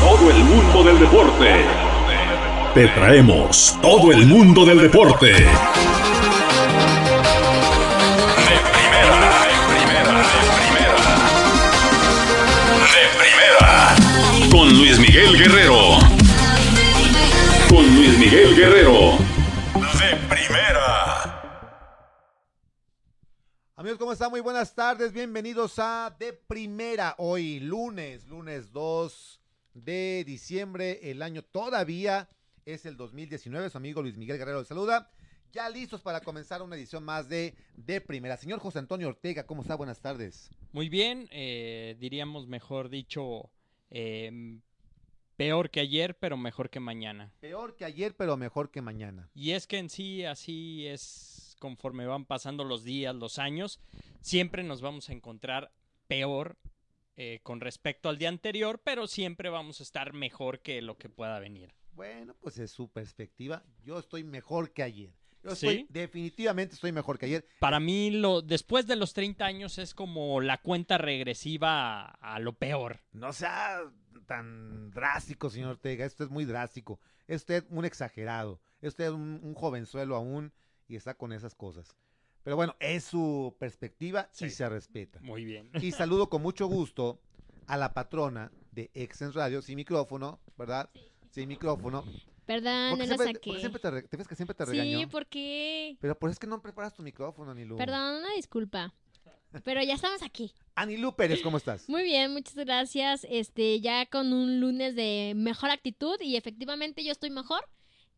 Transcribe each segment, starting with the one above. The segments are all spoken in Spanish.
Todo el mundo del deporte. Te traemos todo el mundo del deporte. De primera, de primera, de primera. De primera. Con Luis Miguel Guerrero. Con Luis Miguel Guerrero. De primera. Amigos, ¿cómo están? Muy buenas tardes. Bienvenidos a De Primera. Hoy, lunes, lunes 2 de diciembre. El año todavía es el 2019. Su amigo Luis Miguel Guerrero le saluda. Ya listos para comenzar una edición más de De Primera. Señor José Antonio Ortega, ¿cómo está? Buenas tardes. Muy bien, eh, diríamos mejor dicho, eh, peor que ayer, pero mejor que mañana. Peor que ayer, pero mejor que mañana. Y es que en sí así es conforme van pasando los días, los años, siempre nos vamos a encontrar peor eh, con respecto al día anterior, pero siempre vamos a estar mejor que lo que pueda venir. Bueno, pues es su perspectiva. Yo estoy mejor que ayer. Yo ¿Sí? estoy, definitivamente estoy mejor que ayer. Para mí, lo, después de los 30 años es como la cuenta regresiva a, a lo peor. No sea tan drástico, señor Ortega. Esto es muy drástico. Es usted un exagerado. Es usted un, un jovenzuelo aún y está con esas cosas. Pero bueno, es su perspectiva y Sí. se respeta. Muy bien. Y saludo con mucho gusto a la patrona de Exens Radio, sin micrófono, ¿verdad? Sin micrófono. Perdón, Porque no lo siempre, saqué. porque siempre te, re- ¿te ves que siempre te sí, regañó? ¿por qué? Pero por eso es que no preparas tu micrófono, Anilu. Perdón, una disculpa. Pero ya estamos aquí. Anilu Pérez, ¿cómo estás? Muy bien, muchas gracias. Este, ya con un lunes de mejor actitud y efectivamente yo estoy mejor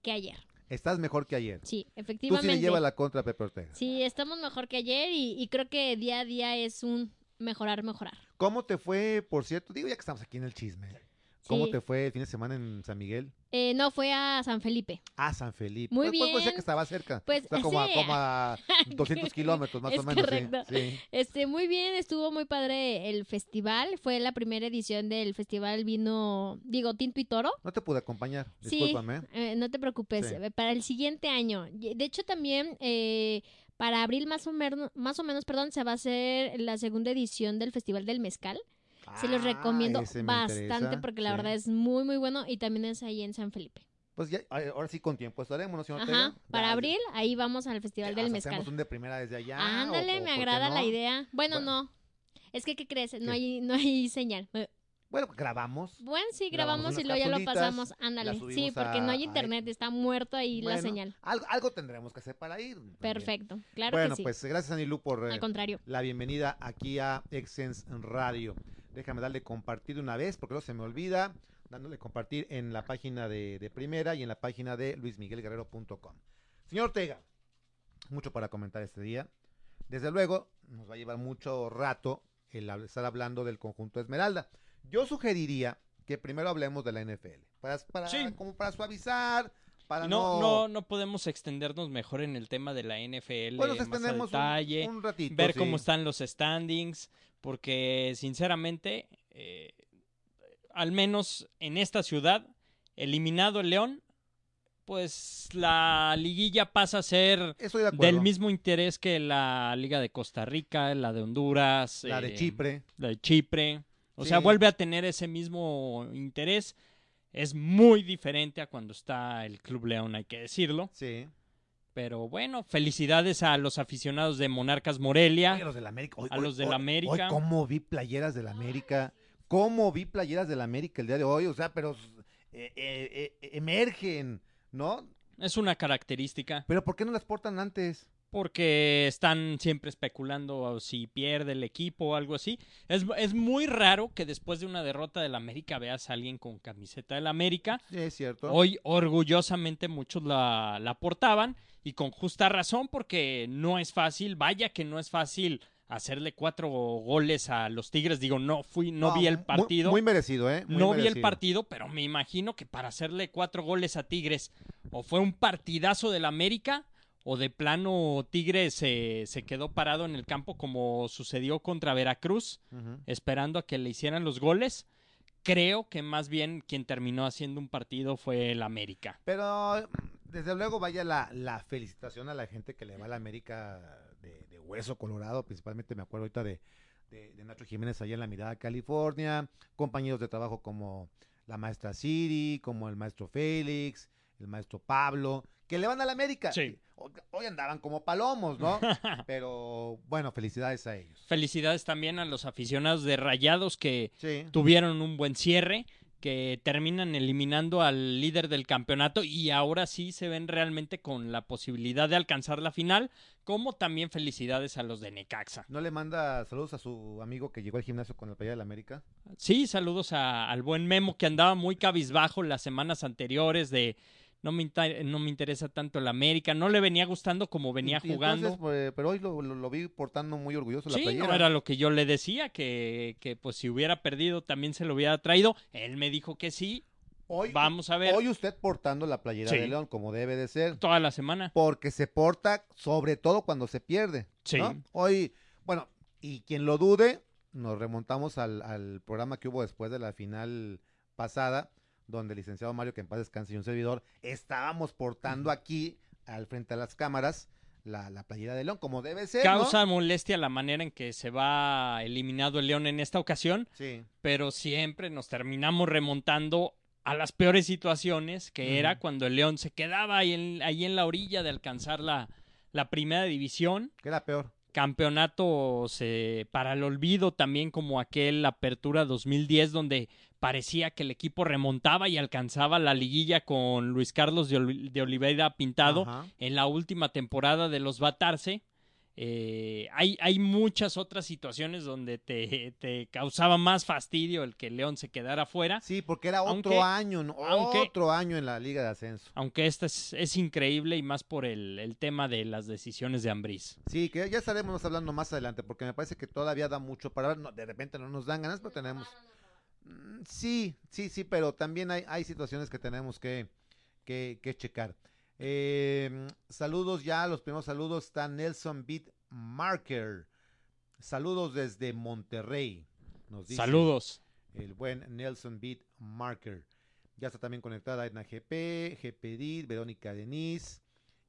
que ayer. Estás mejor que ayer. Sí, Tú sí efectivamente. le llevas la contra a Pepe Ortega. Sí, estamos mejor que ayer y, y creo que día a día es un mejorar, mejorar. ¿Cómo te fue, por cierto? Digo, ya que estamos aquí en el chisme. ¿Cómo Sí. te fue el fin de semana en San Miguel? Eh, no, fue a San Felipe. Ah, San Felipe. Muy Pues, pues, pues, bien. que estaba cerca. Pues, Está como, a, sí. como a 200 kilómetros más Es o menos. correcto. Sí. Este, muy bien, estuvo muy padre el festival. Fue la primera edición del festival vino, digo, Tinto y Toro. No te pude acompañar, discúlpame. eh, no te preocupes. Eh, Para el siguiente año. De hecho, también eh, para abril más o, menos, más o menos, perdón, se va a hacer la segunda edición del Festival del Mezcal. Se los Ah, recomiendo me bastante interesa, porque la sí. verdad es muy, muy bueno y también es ahí en San Felipe. Pues ya, ahora sí con tiempo estaremos, ¿no, señor Ajá, para Ya, abril ahí vamos al Festival del hasta Mezcal. Hacemos un de primera desde allá. o- Ándale, o me por qué agrada la no. idea. Bueno, Bueno. no. Es que, ¿qué crees? ¿Qué? No hay, no hay señal. Eh, Bueno, grabamos. Bueno, sí, Grabamos grabamos y luego ya lo pasamos. Ándale. Sí, porque no a- hay a- internet, está muerto ahí la Bueno, señal. Algo, algo tendremos que hacer para ir. también. Perfecto, claro bueno, que sí. pues gracias, Anilu, por eh, Al contrario. la bienvenida aquí a Exens Radio. Déjame darle compartir de una vez, porque no se me olvida, dándole compartir en la página de, de Primera y en la página de luismiguelguerrero.com. Señor Ortega, mucho para comentar este día. Desde luego, nos va a llevar mucho rato el estar hablando del conjunto Esmeralda. Yo sugeriría que primero hablemos de la NFL, para, para- Sí. como para suavizar, para no... no, no, no podemos extendernos mejor en el tema de la NFL Bueno, más a extendemos un- detalle, un, ratito. ver sí. cómo están los standings, porque sinceramente, eh, al menos en esta ciudad, eliminado el León, pues la liguilla pasa a ser de del mismo interés que la Liga de Costa Rica, la de Honduras, La de eh, Chipre. la de Chipre. O sea, vuelve a tener ese mismo interés. Es muy diferente a cuando está el Club León, hay que decirlo. Sí. Pero bueno, felicidades a los aficionados de Monarcas Morelia. Oye, los del América. Hoy- A hoy- los del hoy- América. Hoy, ¿cómo vi playeras del América? ¿Cómo vi playeras del América el día de hoy? O sea, pero eh, eh, eh, emergen, ¿no? Es una característica Pero ¿por qué no las portan antes? Porque están siempre especulando si pierde el equipo o algo así. Es, es muy raro que después de una derrota del América veas a alguien con camiseta del América. Sí, es cierto. Hoy orgullosamente muchos la, la portaban y con justa razón porque no es fácil, vaya que no es fácil hacerle cuatro goles a los Tigres. Digo, no fui, no, vi el partido. Muy, merecido, ¿eh? Muy no vi el partido, pero me imagino que para hacerle cuatro goles a Tigres, o fue un partidazo del América, o de plano Tigres se se quedó parado en el campo como sucedió contra Veracruz, esperando a que le hicieran los goles. Creo que más bien quien terminó haciendo un partido fue el América. Pero desde luego vaya la, la felicitación a la gente que le va a la América de, de hueso colorado, principalmente me acuerdo ahorita de, de, de Nacho Jiménez allá en la Mirada, California, compañeros de trabajo como la maestra Siri, como el maestro Félix, el maestro Pablo, que le van a la América. Sí. Hoy, andaban como palomos, ¿no? Pero bueno, felicidades a ellos. Felicidades también a los aficionados de Rayados que Sí. tuvieron un buen cierre, que terminan eliminando al líder del campeonato y ahora sí se ven realmente con la posibilidad de alcanzar la final, como también felicidades a los de Necaxa. ¿No le manda saludos a su amigo que llegó al gimnasio con la playa de la América? Sí, saludos a- al buen Memo que andaba muy cabizbajo las semanas anteriores de no me, no me interesa tanto el América, no le venía gustando como venía y jugando. entonces, pues, pero hoy lo, lo- lo vi portando muy orgulloso la Sí, playera. no era lo que yo le decía, que, que pues si hubiera perdido también se lo hubiera traído. Él me dijo que sí, Hoy, vamos a ver hoy usted portando la playera Sí. de León como debe de ser, toda la semana. porque se porta sobre todo cuando se pierde. Sí. ¿no? Hoy, bueno, y quien lo dude, nos remontamos al, al programa que hubo después de la final pasada, donde el licenciado Mario, que en paz descanse y un servidor, estábamos portando aquí, al frente a las cámaras, la, la playera de León, como debe ser. ¿no? Causa molestia la manera en que se va eliminado el León en esta ocasión, Sí. pero siempre nos terminamos remontando a las peores situaciones, que era cuando el León se quedaba ahí en, ahí en la orilla de alcanzar la, la primera división. ¿Qué era peor? Campeonatos eh, para el olvido, también como aquel Apertura 2010, donde parecía que el equipo remontaba y alcanzaba la liguilla con Luis Carlos de, Ol- de Oliveira Pintado Ajá. en la última temporada de los Batarse. Eh, hay, hay muchas otras situaciones donde te, te causaba más fastidio el que León se quedara fuera, Sí, porque era otro Aunque- año, ¿no? aunque- otro año en la Liga de Ascenso. aunque esta es, es increíble y más por el, el tema de las decisiones de Ambriz. Sí, que ya estaremos hablando más adelante, porque me parece que todavía da mucho para hablar. No, de repente no nos dan ganas, pero tenemos. Sí, sí, sí, pero también hay, hay situaciones que tenemos que, que, que checar. Eh, saludos ya, los primeros saludos está Nelson Beat Marker. Saludos desde Monterrey. Nos dice Saludos. el buen Nelson Beat Marker. Ya está también conectada Edna GP, GPD, Verónica Denise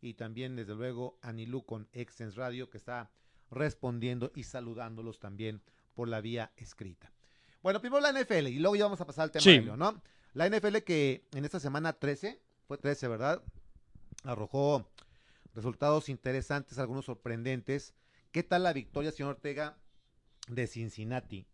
y también desde luego Anilú con Extens Radio que está respondiendo y saludándolos también por la vía escrita. Bueno, primero la NFL y luego ya vamos a pasar al tema Sí. de León, ¿no? La NFL que en esta semana 13, fue 13, ¿verdad? Arrojó resultados interesantes, algunos sorprendentes. ¿Qué tal la victoria, señor Ortega, de Cincinnati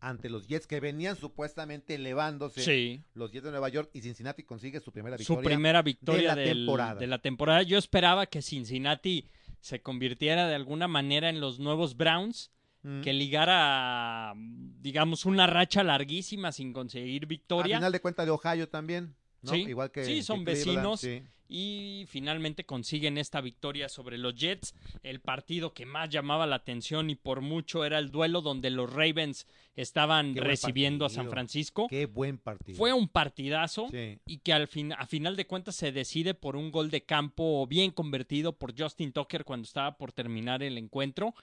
ante los Jets que venían supuestamente elevándose? Sí. Los Jets de Nueva York y Cincinnati consigue su primera Su victoria. primera victoria la del- temporada. de la temporada. Yo esperaba que Cincinnati se convirtiera de alguna manera en los nuevos Browns, Mm. que ligara, digamos, una racha larguísima sin conseguir victoria. final de cuentas de Ohio también, ¿no? Sí, Igual que sí, son que vecinos. sí. y finalmente consiguen esta victoria sobre los Jets, el partido que más llamaba la atención y por mucho era el duelo donde los Ravens estaban recibiendo a San. Francisco. Qué buen partido. Fue un partidazo Sí. y que al fin, a final de cuentas se decide por un gol de campo bien convertido por Justin Tucker cuando estaba por terminar el encuentro.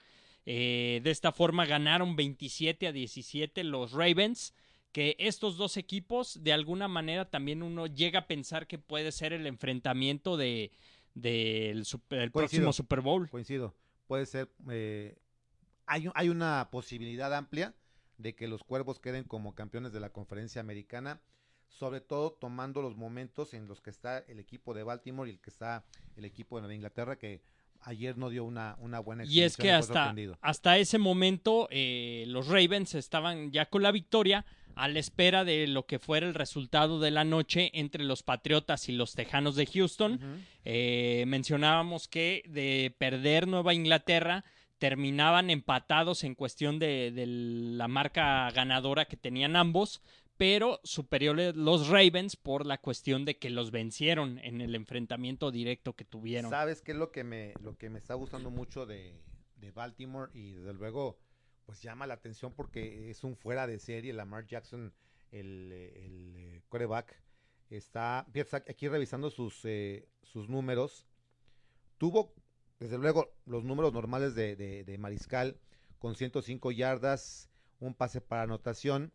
Eh, de esta forma ganaron 27 a 17 los Ravens que estos dos equipos de alguna manera también uno llega a pensar que puede ser el enfrentamiento de del super- del Coincido. próximo Super Bowl. Coincido. Puede ser. eh, hay, hay una posibilidad amplia de que los cuervos queden como campeones de la conferencia americana, sobre todo tomando los momentos en los que está el equipo de Baltimore y el que está el equipo de Nueva Inglaterra, que ayer no dio una, una buena Y es que hasta, hasta ese momento eh, los Ravens estaban ya con la victoria a la espera de lo que fuera el resultado de la noche entre los Patriotas y los Tejanos de Houston. Eh, mencionábamos que de perder Nueva Inglaterra terminaban empatados en cuestión de, de la marca ganadora que tenían ambos, pero superiores los Ravens por la cuestión de que los vencieron en el enfrentamiento directo que tuvieron. ¿Sabes qué es lo que me, lo que me está gustando mucho de, de Baltimore y desde luego pues llama la atención porque es un fuera de serie, Lamar Jackson, el, el eh, quarterback, está, aquí revisando sus, eh, sus números, tuvo desde luego los números normales de, de, de Mariscal con 105 yardas, un pase para anotación,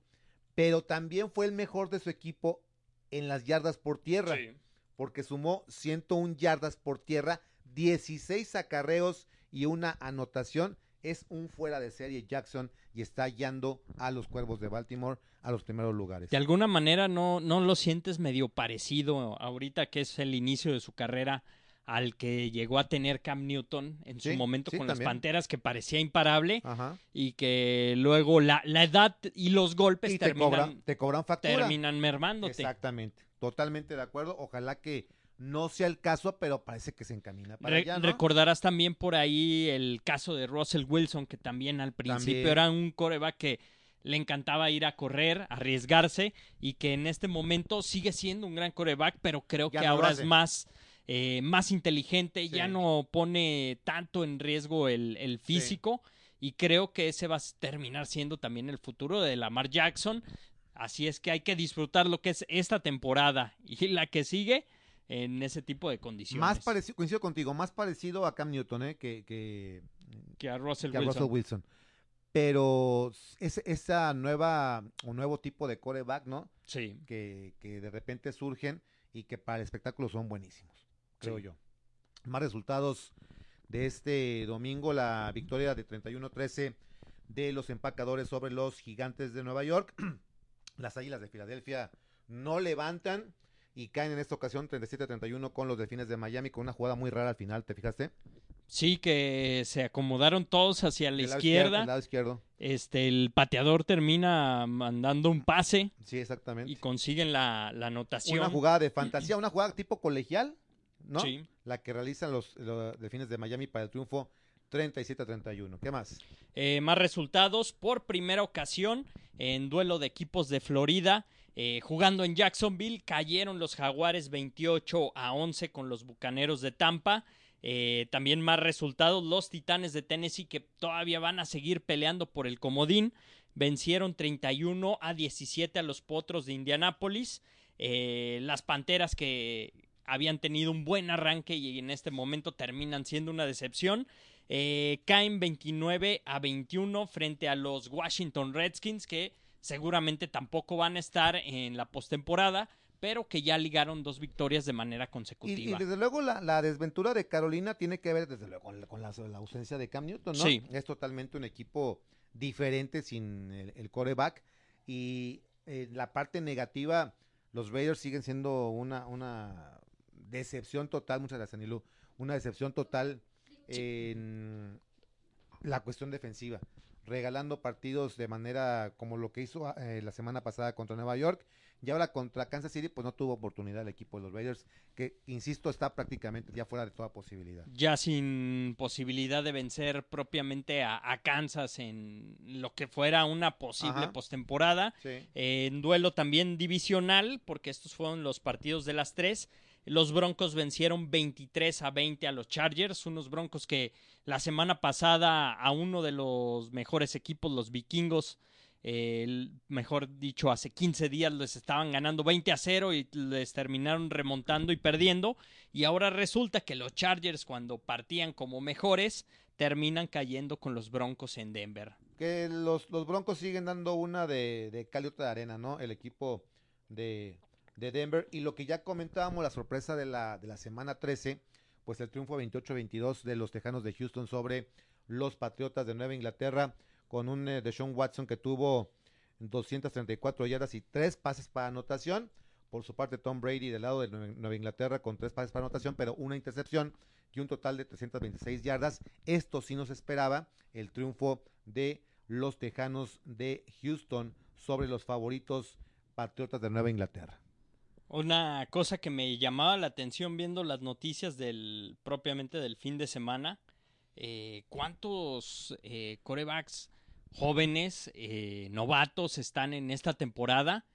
pero también fue el mejor de su equipo en las yardas por tierra, Sí. porque sumó 101 yardas por tierra, 16 acarreos y una anotación. Es un fuera de serie Jackson y está hallando a los Cuervos de Baltimore a los primeros lugares. De alguna manera no, no lo sientes medio parecido ahorita que es el inicio de su carrera al que llegó a tener Cam Newton en su momento sí, con también. las Panteras, que parecía imparable Ajá. y que luego la, la edad y los golpes Y te terminan, cobran, te cobran factura. terminan mermándote. Exactamente. Totalmente de acuerdo. Ojalá que no sea el caso, pero parece que se encamina para Re- allá, ¿no? Recordarás también por ahí el caso de Russell Wilson, que también al principio También. era un coreback que le encantaba ir a correr, arriesgarse, y que en este momento sigue siendo un gran coreback, pero creo Ya que no ahora es más, eh, más inteligente, ya Sí. no pone tanto en riesgo el, el Sí. físico, y creo que ese va a terminar siendo también el futuro de Lamar Jackson. Así es que hay que disfrutar lo que es esta temporada y la que sigue en ese tipo de condiciones. Más parecido, coincido contigo, más parecido a Cam Newton, ¿eh? Que, que, que a Russell que a Wilson. Russell Wilson. Pero es, esa nueva, o nuevo tipo de coreback, ¿no? Sí. Que, que de repente surgen y que para el espectáculo son buenísimos, creo Sí. yo. Más resultados de este domingo, la victoria de 31-13 de los empacadores sobre los gigantes de Nueva York. Las Águilas de Filadelfia no levantan y caen en esta ocasión 37-31 con los Delfines de Miami con una jugada muy rara al final, ¿te fijaste? Sí, que se acomodaron todos hacia la lado izquierda. lado izquierdo. Este, el pateador termina mandando un pase Sí, exactamente. y consiguen la, la anotación. Una jugada de fantasía, una jugada tipo colegial, ¿no? Sí. La que realizan los, los Delfines de Miami para el triunfo 37-31. ¿Qué más? Eh, más resultados. Por primera ocasión, en duelo de equipos de Florida, eh, jugando en Jacksonville, cayeron los Jaguares 28 a 11 con los Bucaneros de Tampa. Eh, también más resultados, los Titanes de Tennessee que todavía van a seguir peleando por el comodín. Vencieron 31 a 17 a los Potros de Indianápolis. Eh, las Panteras que habían tenido un buen arranque y en este momento terminan siendo una decepción. Eh, caen 29 a 21 frente a los Washington Redskins que seguramente tampoco van a estar en la postemporada, pero que ya ligaron dos victorias de manera Y, y consecutiva. desde luego la, la desventura de Carolina tiene que ver desde luego con la, con la- la ausencia de Cam Newton, ¿no? Sí. Es totalmente un equipo diferente sin el, el coreback y eh, la parte negativa, los Raiders siguen siendo una, una decepción total, muchas gracias Anilú, una decepción total en la cuestión defensiva, regalando partidos de manera como lo que hizo eh, la semana pasada contra Nueva York y ahora contra Kansas City pues no tuvo oportunidad el equipo de los Raiders que insisto está prácticamente ya fuera de toda posibilidad. ya sin posibilidad de vencer propiamente a, a Kansas en lo que fuera una posible postemporada. Sí. Eh, en duelo también divisional, porque estos fueron los partidos de las tres. Los Broncos vencieron 23 a 20 a los Chargers, unos Broncos que la semana pasada a uno de los mejores equipos, los Vikingos, eh, mejor dicho, hace 15 días les estaban ganando 20 a 0 y les terminaron remontando y perdiendo. Y ahora resulta que los Chargers, cuando partían como mejores, terminan cayendo con los Broncos en Denver. Que los, los Broncos siguen dando una de, de de arena, ¿no? El equipo de, de Denver. Y lo que ya comentábamos, la sorpresa de la, de la semana 13, pues el triunfo 28-22 de los Tejanos de Houston sobre los Patriotas de Nueva Inglaterra, con un eh, Deshaun Watson que tuvo 234 yardas y tres pases para anotación. Por su parte, Tom Brady del lado de Nueva Inglaterra con tres pases para anotación, pero una intercepción y un total de 326 yardas. Esto sí nos esperaba, el triunfo de los Tejanos de Houston sobre los favoritos Patriotas de Nueva Inglaterra. Una cosa que me llamaba la atención viendo las noticias del propiamente del fin de semana, eh, cuántos eh, corebacks jóvenes, eh, novatos están en esta temporada.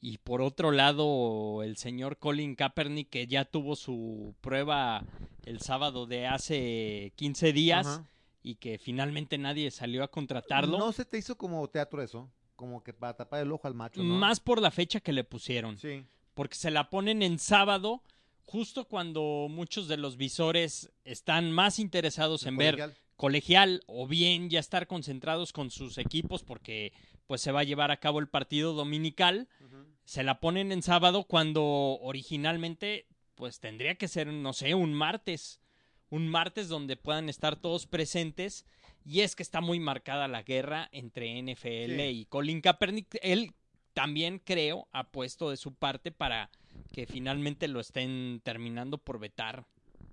Y por otro lado, el señor Colin Kaepernick, que ya tuvo su prueba el sábado de hace 15 días y que finalmente nadie salió a contratarlo. ¿No se te hizo como teatro eso? Como que para tapar el ojo al macho, ¿no? Más por la fecha que le pusieron. Sí. Porque se la ponen en sábado, justo cuando muchos de los visores están más interesados en ver colegial. o bien ya estar concentrados con sus equipos porque pues se va a llevar a cabo el partido dominical. Se la ponen en sábado cuando originalmente pues tendría que ser, no sé, un martes. Un martes donde puedan estar todos presentes. Y es que está muy marcada la guerra entre NFL Sí. y Colin Kaepernick. Él también creo ha puesto de su parte para que finalmente lo estén terminando por vetar.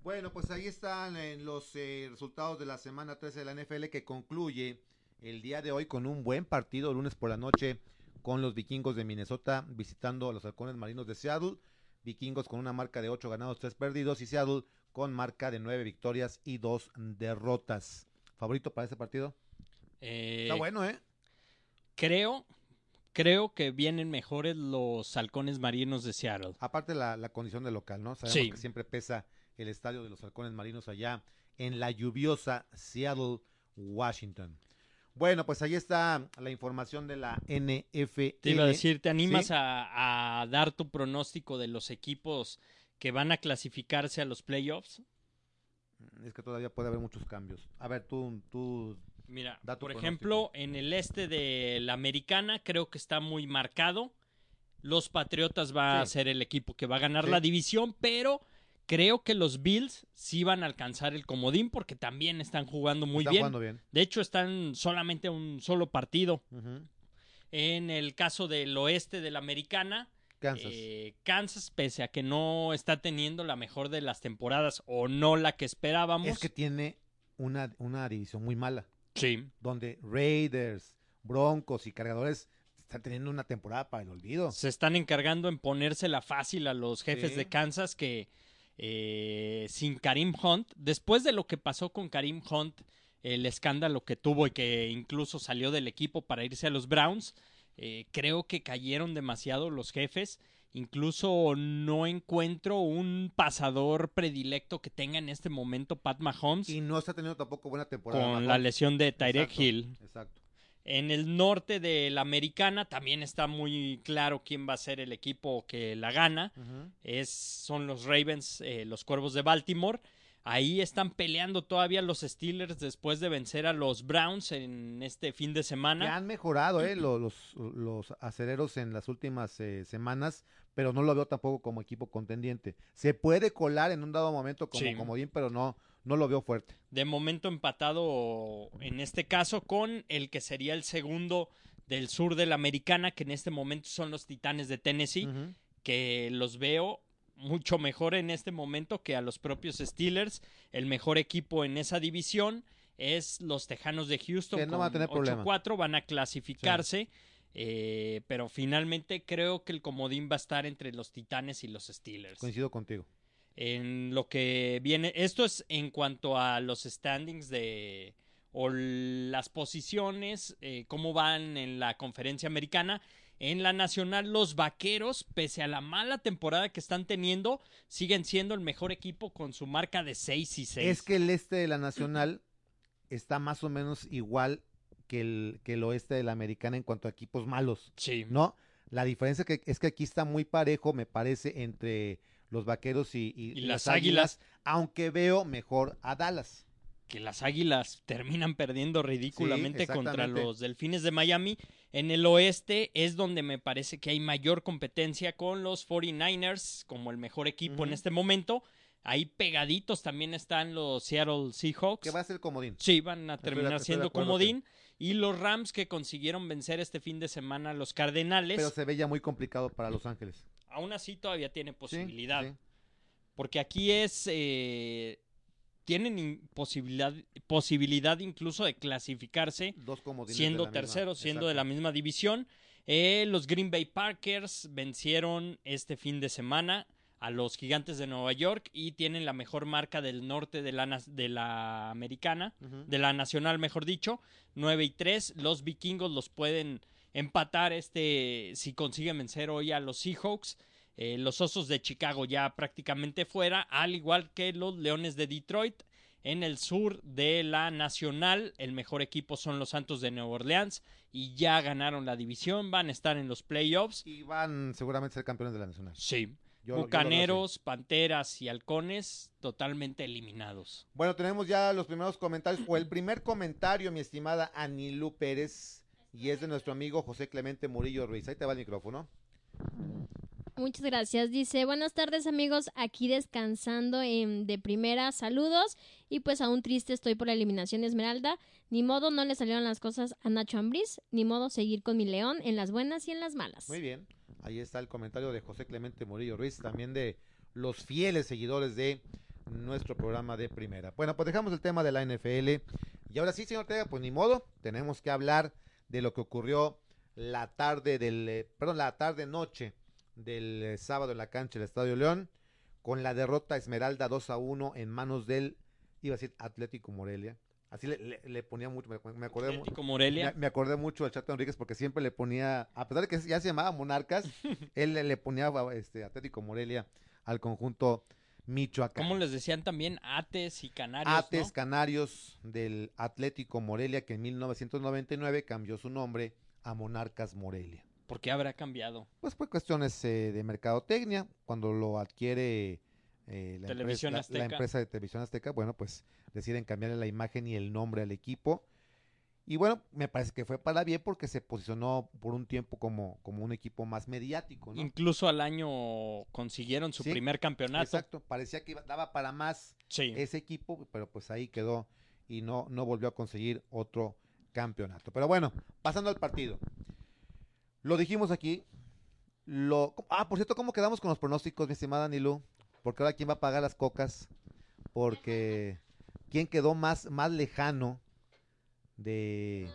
Bueno, pues ahí están eh, los eh, resultados de la semana 13 de la NFL que concluye el día de hoy con un buen partido lunes por la noche con los vikingos de Minnesota visitando a los halcones marinos de Seattle. Vikingos con una marca de 8 ganados, 3 perdidos y Seattle con marca de 9 victorias y 2 derrotas. ¿Favorito para este partido? Eh, Está bueno, ¿eh? Creo, creo que vienen mejores los halcones marinos de Seattle. Aparte la, la condición de local, ¿no? Sabemos Sí. que siempre pesa el estadio de los halcones marinos allá en la lluviosa Seattle, Washington. Bueno, pues ahí está la información de la NFL. Te iba a decir, ¿te animas Sí. a, a dar tu pronóstico de los equipos que van a clasificarse a los playoffs? Es que todavía puede haber muchos cambios. A ver, tú, tú Mira, Da por ejemplo, en el este de la americana creo que está muy marcado. Los Patriotas va a ser el equipo que va a ganar Sí. la división, pero creo que los Bills sí van a alcanzar el comodín porque también están jugando muy estás bien. jugando bien. De hecho, están solamente un solo partido. En el caso del oeste de la americana, Kansas. eh, Kansas, pese a que no está teniendo la mejor de las temporadas o no la que esperábamos. es que tiene una, una división muy mala, sí. donde Raiders, Broncos y Cargadores están teniendo una temporada para el olvido. Se están encargando en ponérsela fácil a los jefes Sí. de Kansas que eh, sin Karim Hunt, después de lo que pasó con Karim Hunt, el escándalo que tuvo y que incluso salió del equipo para irse a los Browns, eh, creo que cayeron demasiado los jefes. Incluso no encuentro un pasador predilecto que tenga en este momento Pat Mahomes Y no está teniendo tampoco buena temporada. con Mahomes. la lesión de Tyreek Exacto, Hill. Exacto. En el norte de la americana también está muy claro quién va a ser el equipo que la gana. Es, son los Ravens, eh, los Cuervos de Baltimore. Ahí están peleando todavía los Steelers después de vencer a los Browns en este fin de Que semana. han mejorado eh, lo- los, los, acereros en las últimas eh, semanas, pero no lo veo tampoco como equipo contendiente. Se puede colar en un dado momento como Sí. comodín, pero no, no lo veo fuerte. De momento empatado en este caso con el que sería el segundo del sur de la americana, que en este momento son los Titanes de Tennessee. Que los veo mucho mejor en este momento que a los propios Steelers. El mejor equipo en esa división es los Tejanos de Houston. Que no con van a tener problema. 8-4 van a clasificarse. Eh, pero finalmente creo que el comodín va a estar entre los Titanes y los Steelers. Coincido contigo. En lo que viene, esto es en cuanto a los standings de o las posiciones, eh, cómo van en la conferencia americana. En la nacional, los vaqueros, pese a la mala temporada que están teniendo, siguen siendo el mejor equipo con su marca de 6 y 6. Es que el este de la nacional está más o menos igual que el, que el oeste de la americana en cuanto a equipos malos, sí. ¿no? La diferencia que, es que aquí está muy parejo, me parece, entre los vaqueros y, y- las águilas. aunque veo mejor a Dallas. que las Águilas terminan perdiendo ridículamente Sí, contra los Delfines de Miami. En el oeste es donde me parece que hay mayor competencia con los 49ers como el mejor equipo en este momento. Ahí pegaditos también están los Seattle Seahawks. Que va a ser comodín. Sí, van a terminar estoy siendo comodín. Y los Rams que consiguieron vencer este fin de semana a los Cardenales. Pero se ve ya muy complicado para Los Ángeles. Aún así todavía tiene posibilidad. sí. Porque aquí es. eh, tienen posibilidad, posibilidad incluso de clasificarse Dos siendo terceros, siendo de la misma división. Eh, los Green Bay Packers vencieron este fin de semana a los Gigantes de Nueva York y tienen la mejor marca del norte de la, de la americana, de la nacional, mejor dicho, 9 y 3. Los vikingos los pueden empatar este si consiguen vencer hoy a los Seahawks. Eh, los Osos de Chicago ya prácticamente fuera, al igual que los Leones de Detroit. en el sur de la Nacional. El mejor equipo son los Santos de Nueva Orleans y ya ganaron la división, van a estar en los playoffs. Y van seguramente a ser campeones de la Nacional. Sí. Yo- Bucaneros, Panteras y Halcones totalmente eliminados. Bueno, tenemos ya los primeros comentarios, o el primer comentario, mi estimada Anilú Pérez, y es de nuestro amigo José Clemente Murillo Ruiz. Ahí te va el micrófono. Muchas gracias. Dice, buenas tardes amigos, aquí descansando en, de primera, saludos. Y pues aún triste estoy por la eliminación de Esmeralda. Ni modo, no le salieron las cosas a Nacho Ambriz. Ni modo, seguir con mi león en las buenas y en las malas. Muy bien. Ahí está el comentario de José Clemente Murillo Ruiz, también de los fieles seguidores de nuestro programa de primera. Bueno, pues dejamos el tema de la NFL. Y ahora sí, señor Ortega, pues ni modo, tenemos que hablar de lo que ocurrió la tarde del, eh, perdón, la tarde noche del eh, sábado en la cancha del Estadio León, con la derrota Esmeralda 2 a 1 en manos del, iba a decir Atlético Morelia. Así le, le- le ponía mucho, me, me acordé mu- Atlético Morelia. me, me acordé mucho del Chato Enríquez porque siempre le ponía, a pesar de que ya se llamaba Monarcas, él le, le ponía este, Atlético Morelia al conjunto Michoacán. Como les decían también, Ates y Canarios. Ates ¿no? Canarios del Atlético Morelia, que en 1999 cambió su nombre a Monarcas Morelia. ¿Por qué habrá cambiado? Pues por cuestiones eh, de mercadotecnia, cuando lo adquiere eh, la, Televisión empresa, la- empresa de televisión azteca, bueno, pues deciden cambiarle la imagen y el nombre al equipo. Y bueno, me parece que fue para bien porque se posicionó por un tiempo como, como un equipo más mediático, ¿no? Incluso al año consiguieron su Sí, primer campeonato. Exacto, parecía que daba para más Sí. ese equipo, pero pues ahí quedó y no, no volvió a conseguir otro campeonato. Pero bueno, pasando al partido. Lo dijimos aquí. Lo, ah, por cierto, ¿cómo quedamos con los pronósticos, mi estimada Nilu? Porque ahora quién va a pagar las cocas. Porque quién quedó más, más lejano de...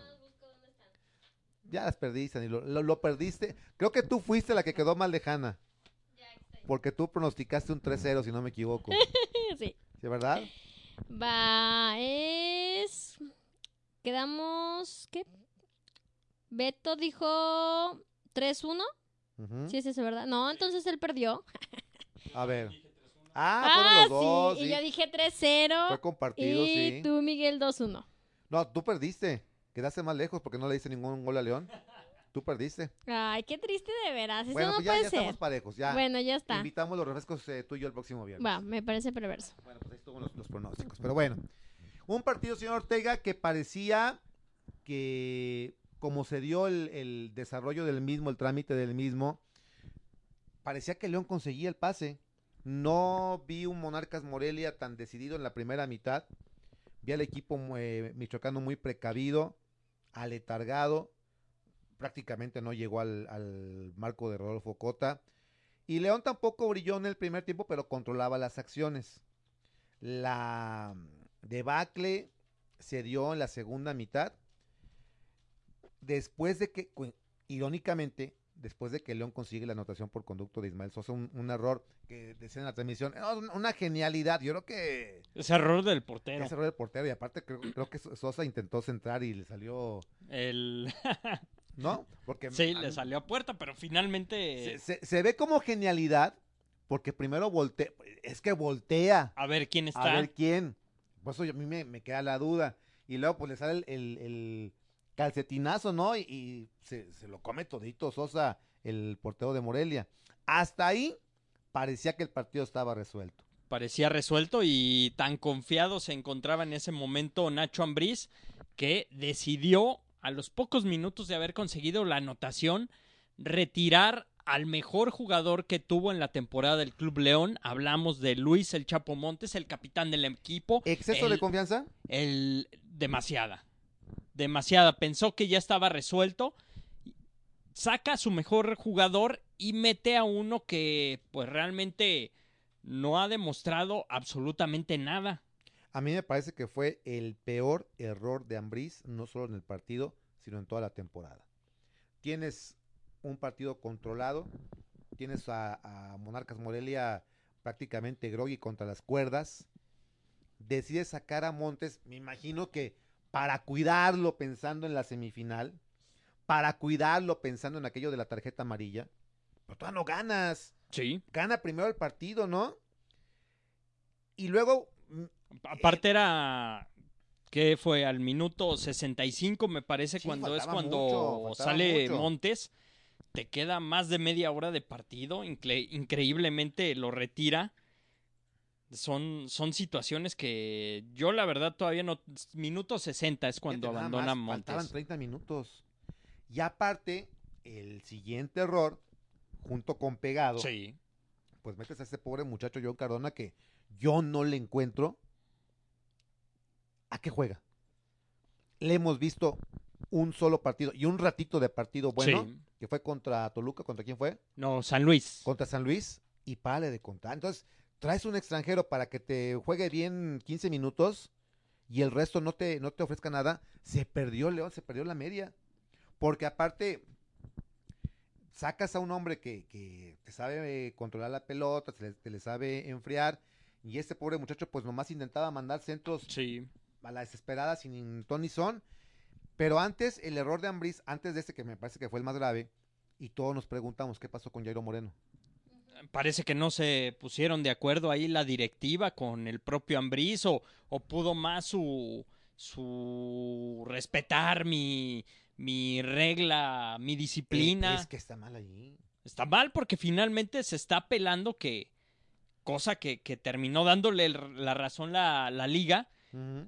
Ya las perdiste, Nilu. Lo, lo perdiste. Creo que tú fuiste la que quedó más lejana. Porque tú pronosticaste un 3-0, si no me equivoco. Sí. ¿Sí, verdad? Va, es... Quedamos... ¿Qué? Beto dijo 3-1. Ujú. Sí, es eso, ¿verdad? No, entonces él perdió. A ver. Ah, fueron los dos. sí. Y yo dije 3-0. Fue compartido, Y sí. tú, Miguel, 2-1. No, tú perdiste. Quedaste más lejos porque no le diste ningún gol a León. Tú perdiste. Ay, qué triste de veras. Eso bueno, no pues ya, puede ya ser. estamos parejos. Ya Bueno, ya está. invitamos los refrescos eh, tú y yo el próximo viernes. Va, me parece perverso. Bueno, pues ahí estuvo los, los pronósticos. Pero bueno, un partido, señor Ortega, que parecía que como se dio el, el desarrollo del mismo, el trámite del mismo, parecía que León conseguía el pase. No vi un Monarcas Morelia tan decidido en la primera mitad. Vi al equipo eh, michoacano muy precavido, aletargado. Prácticamente no llegó al, al marco de Rodolfo Cota. Y León tampoco brilló en el primer tiempo, pero controlaba las acciones. La debacle se dio en la segunda mitad. Después de que, irónicamente, después de que León consigue la anotación por conducto de Ismael Sosa, un, un error que decían en la transmisión, "No, una- genialidad. Yo creo que Ese error del portero. ese error del portero, y aparte creo, creo que Sosa intentó centrar y le salió, El... ¿no? Porque sí, a le salió a puerta, pero finalmente... se, se- se ve como genialidad, porque primero voltea, es que voltea. A ver quién A está. ver quién. Por eso a mí me, me queda la duda. Y luego pues le sale el, el- el calcetinazo, ¿no? Y, y se, se lo come todito Sosa, el portero de Morelia. Hasta ahí parecía que el partido estaba resuelto. Parecía resuelto y tan confiado se encontraba en ese momento Nacho Ambriz que decidió, a los pocos minutos de haber conseguido la anotación, retirar al mejor jugador que tuvo en la temporada del Club León. Hablamos de Luis El Chapo Montes, el capitán del equipo. ¿Exceso El- de confianza? el demasiada. Demasiada. Pensó que ya estaba resuelto. Saca a su mejor jugador y mete a uno que pues realmente no ha demostrado absolutamente nada. A mí me parece que fue el peor error de Ambriz, no solo en el partido, sino en toda la temporada. Tienes un partido controlado, tienes a, Monarcas Morelia prácticamente groggy contra las cuerdas, decides sacar a Montes, me imagino que para cuidarlo pensando en la semifinal, para cuidarlo pensando en aquello de la tarjeta amarilla, pero todavía no ganas Sí. gana primero el partido, ¿no? Y luego, mm, Aparte era que fue al minuto 65 me parece Sí, cuando es cuando mucho, sale mucho. Montes. Te queda más de media hora de partido, incre- increíblemente lo retira. Son, son situaciones que yo la verdad todavía no... Minuto 60 es cuando abandona más, Faltaban Montes. 30 minutos. Y aparte, el siguiente error, junto con pegado, Sí. pues metes a ese pobre muchacho John Cardona que yo no le encuentro a qué juega. Le hemos visto un solo partido y un ratito de partido bueno, Sí. que fue contra Toluca, ¿contra quién fue? No, San Luis. Contra San Luis y pare de contar. Entonces, traes un extranjero para que te juegue bien 15 minutos y el resto no te, no te ofrezca nada. Se perdió León, se perdió la media. Porque aparte, sacas a un hombre que, que te sabe eh, controlar la pelota, te le, te le sabe enfriar. Y este pobre muchacho, pues nomás intentaba mandar centros Sí. a la desesperada sin Tony Son. Pero antes, el error de Ambris, antes de este que me parece que fue el más grave, y todos nos preguntamos qué pasó con Jairo Moreno. Parece que no se pusieron de acuerdo ahí la directiva con el propio Ambriz o, o pudo más su, su respetar mi, mi regla, mi disciplina. Es que está mal ahí. Está mal porque finalmente se está apelando que, cosa que, que terminó dándole la razón la, la liga,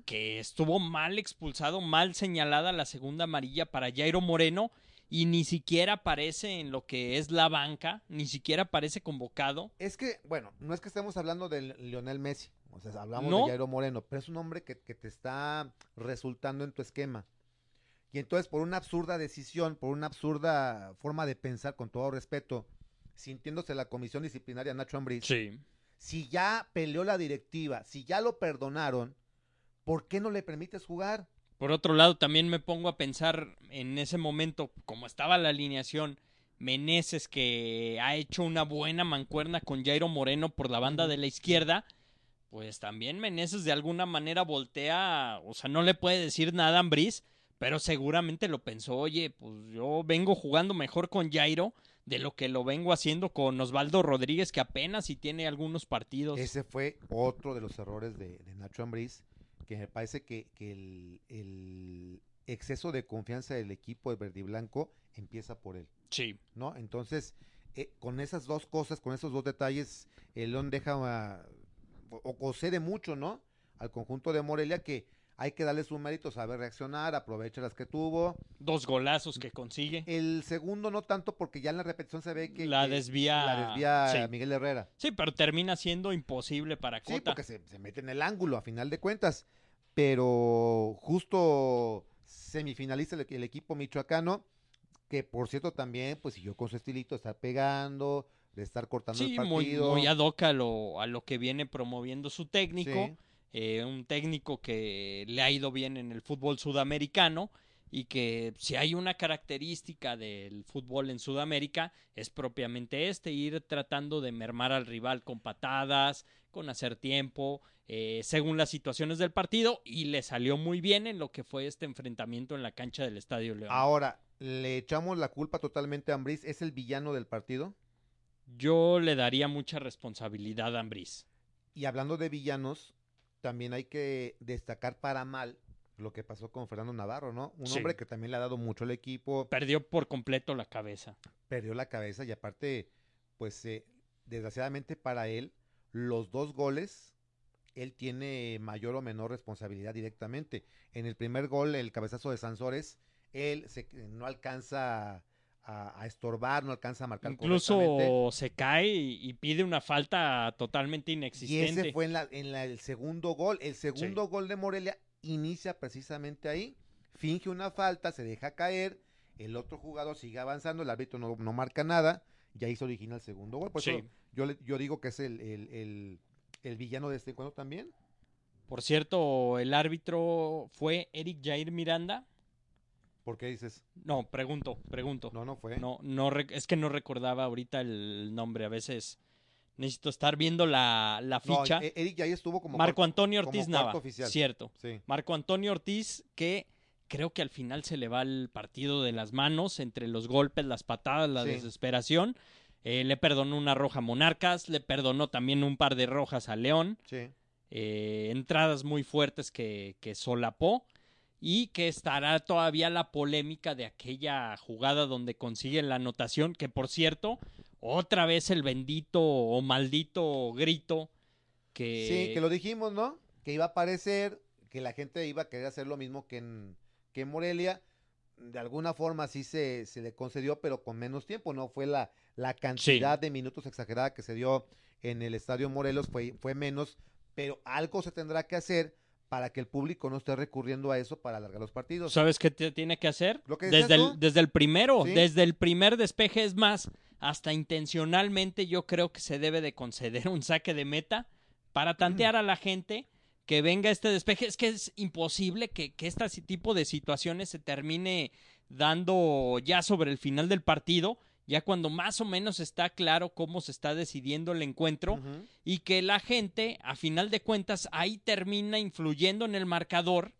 que estuvo mal expulsado, mal señalada la segunda amarilla para Jairo Moreno y ni siquiera aparece en lo que es la banca, ni siquiera aparece convocado. Es que, bueno, no es que estemos hablando de Lionel Messi, o sea, hablamos No. de Jairo Moreno, pero es un hombre que, que te está resultando en tu esquema. Y entonces, por una absurda decisión, por una absurda forma de pensar, con todo respeto, sintiéndose la comisión disciplinaria Nacho Ambriz, Sí. si ya peleó la directiva, si ya lo perdonaron, ¿por qué no le permites jugar? Por otro lado, también me pongo a pensar en ese momento, como estaba la alineación, Meneses que ha hecho una buena mancuerna con Jairo Moreno por la banda de la izquierda, pues también Meneses de alguna manera voltea, o sea, no le puede decir nada a Ambriz, pero seguramente lo pensó, oye, pues yo vengo jugando mejor con Jairo de lo que lo vengo haciendo con Osvaldo Rodríguez, que apenas si tiene algunos partidos. Ese fue otro de los errores de, de Nacho Ambriz, que me parece que, que el, el exceso de confianza del equipo de verde y blanco empieza por él, Sí. ¿no? Entonces, eh, con esas dos cosas, con esos dos detalles, el León deja ah, o, o cede mucho, ¿no? Al conjunto de Morelia que hay que darle su mérito, saber reaccionar, aprovecha las que tuvo. Dos golazos que consigue. El segundo no tanto porque ya en la repetición se ve que La que desvía- la desvía sí. Miguel Herrera. Sí, pero termina siendo imposible para Cota. Sí, porque se, se mete en el ángulo a final de cuentas. Pero justo semifinalista el, el equipo michoacano, que por cierto también pues siguió con su estilito, estar pegando, de estar cortando Sí, el muy, partido. muy ad hoc a lo, a lo que viene promoviendo su técnico. Sí. Eh, un técnico que le ha ido bien en el fútbol sudamericano y que si hay una característica del fútbol en Sudamérica es propiamente este, ir tratando de mermar al rival con patadas, con hacer tiempo, eh, según las situaciones del partido y le salió muy bien en lo que fue este enfrentamiento en la cancha del Estadio León. Ahora, le echamos la culpa totalmente a Ambriz, ¿es el villano del partido? Yo le daría mucha responsabilidad a Ambriz. Y hablando de villanos, también hay que destacar para mal lo que pasó con Fernando Navarro, ¿no? Un Sí. hombre que también le ha dado mucho al equipo, Perdió por completo la cabeza. perdió la cabeza y aparte, pues eh, desgraciadamente para él, los dos goles, él tiene mayor o menor responsabilidad directamente. En el primer gol, el cabezazo de Sansores, él se, no alcanza a, a estorbar, no alcanza a marcar. Incluso se cae y, y pide una falta totalmente Y inexistente. ese fue en, la, en la- el segundo gol. El segundo gol de Morelia inicia precisamente ahí. Finge una falta, se deja caer. El otro jugador sigue avanzando. El árbitro no, no marca nada. Ya hizo origina el segundo gol. Por Sí. eso yo, yo digo que es el, el- el- el villano de este encuentro también. Por cierto, el árbitro fue Eric Jair Miranda. ¿Por qué dices? No, pregunto, pregunto. No, no fue. No, no, es que no recordaba ahorita el nombre. A veces necesito estar viendo la, la ficha. E- Eric ya estuvo como. Marco Antonio Ortiz Nava. oficial. Cierto. Sí. Marco Antonio Ortiz, que creo que al final se le va el partido de las manos entre los golpes, las patadas, la Sí. desesperación. Eh, le perdonó una roja a Monarcas, le perdonó también un par de rojas a León. Sí. eh, entradas muy fuertes que, que solapó y que estará todavía la polémica de aquella jugada donde consiguen la anotación, que por cierto, otra vez el bendito o maldito grito que... Sí, que lo dijimos, ¿no? Que iba a aparecer, que la gente iba a querer hacer lo mismo que en, que en Morelia. De alguna forma sí se, se le concedió, pero con menos tiempo, ¿no? Fue la, la cantidad de minutos exagerada que se dio en el Estadio Morelos, fue, fue menos, pero algo se tendrá que hacer para que el público no esté recurriendo a eso para alargar los partidos. ¿Sabes qué tiene que hacer? Lo que desde, el, desde el primero, Sí. desde el primer despeje, es más, hasta intencionalmente yo creo que se debe de conceder un saque de meta para tantear a la gente que venga este despeje. Es que es imposible que, que este tipo de situaciones se termine dando ya sobre el final del partido, ya cuando más o menos está claro cómo se está decidiendo el encuentro y que la gente, a final de cuentas, ahí termina influyendo en el marcador,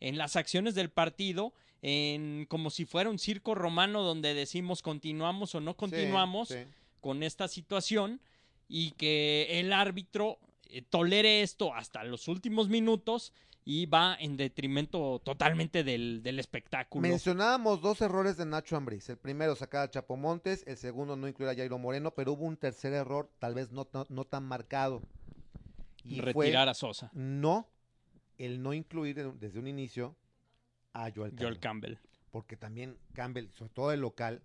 en las acciones del partido, en como si fuera un circo romano donde decimos continuamos o no continuamos Sí, sí. con esta situación y que el árbitro eh, tolere esto hasta los últimos minutos y va en detrimento totalmente del, del espectáculo. Mencionábamos dos errores de Nacho Ambriz. El primero, sacar a Chapo Montes. El segundo, no incluir a Jairo Moreno. Pero hubo un tercer error, tal vez no, no, no tan marcado. Y fue retirar a Sosa, no el no incluir desde un inicio a Joel Campbell. Joel Campbell. Porque también Campbell, sobre todo el local,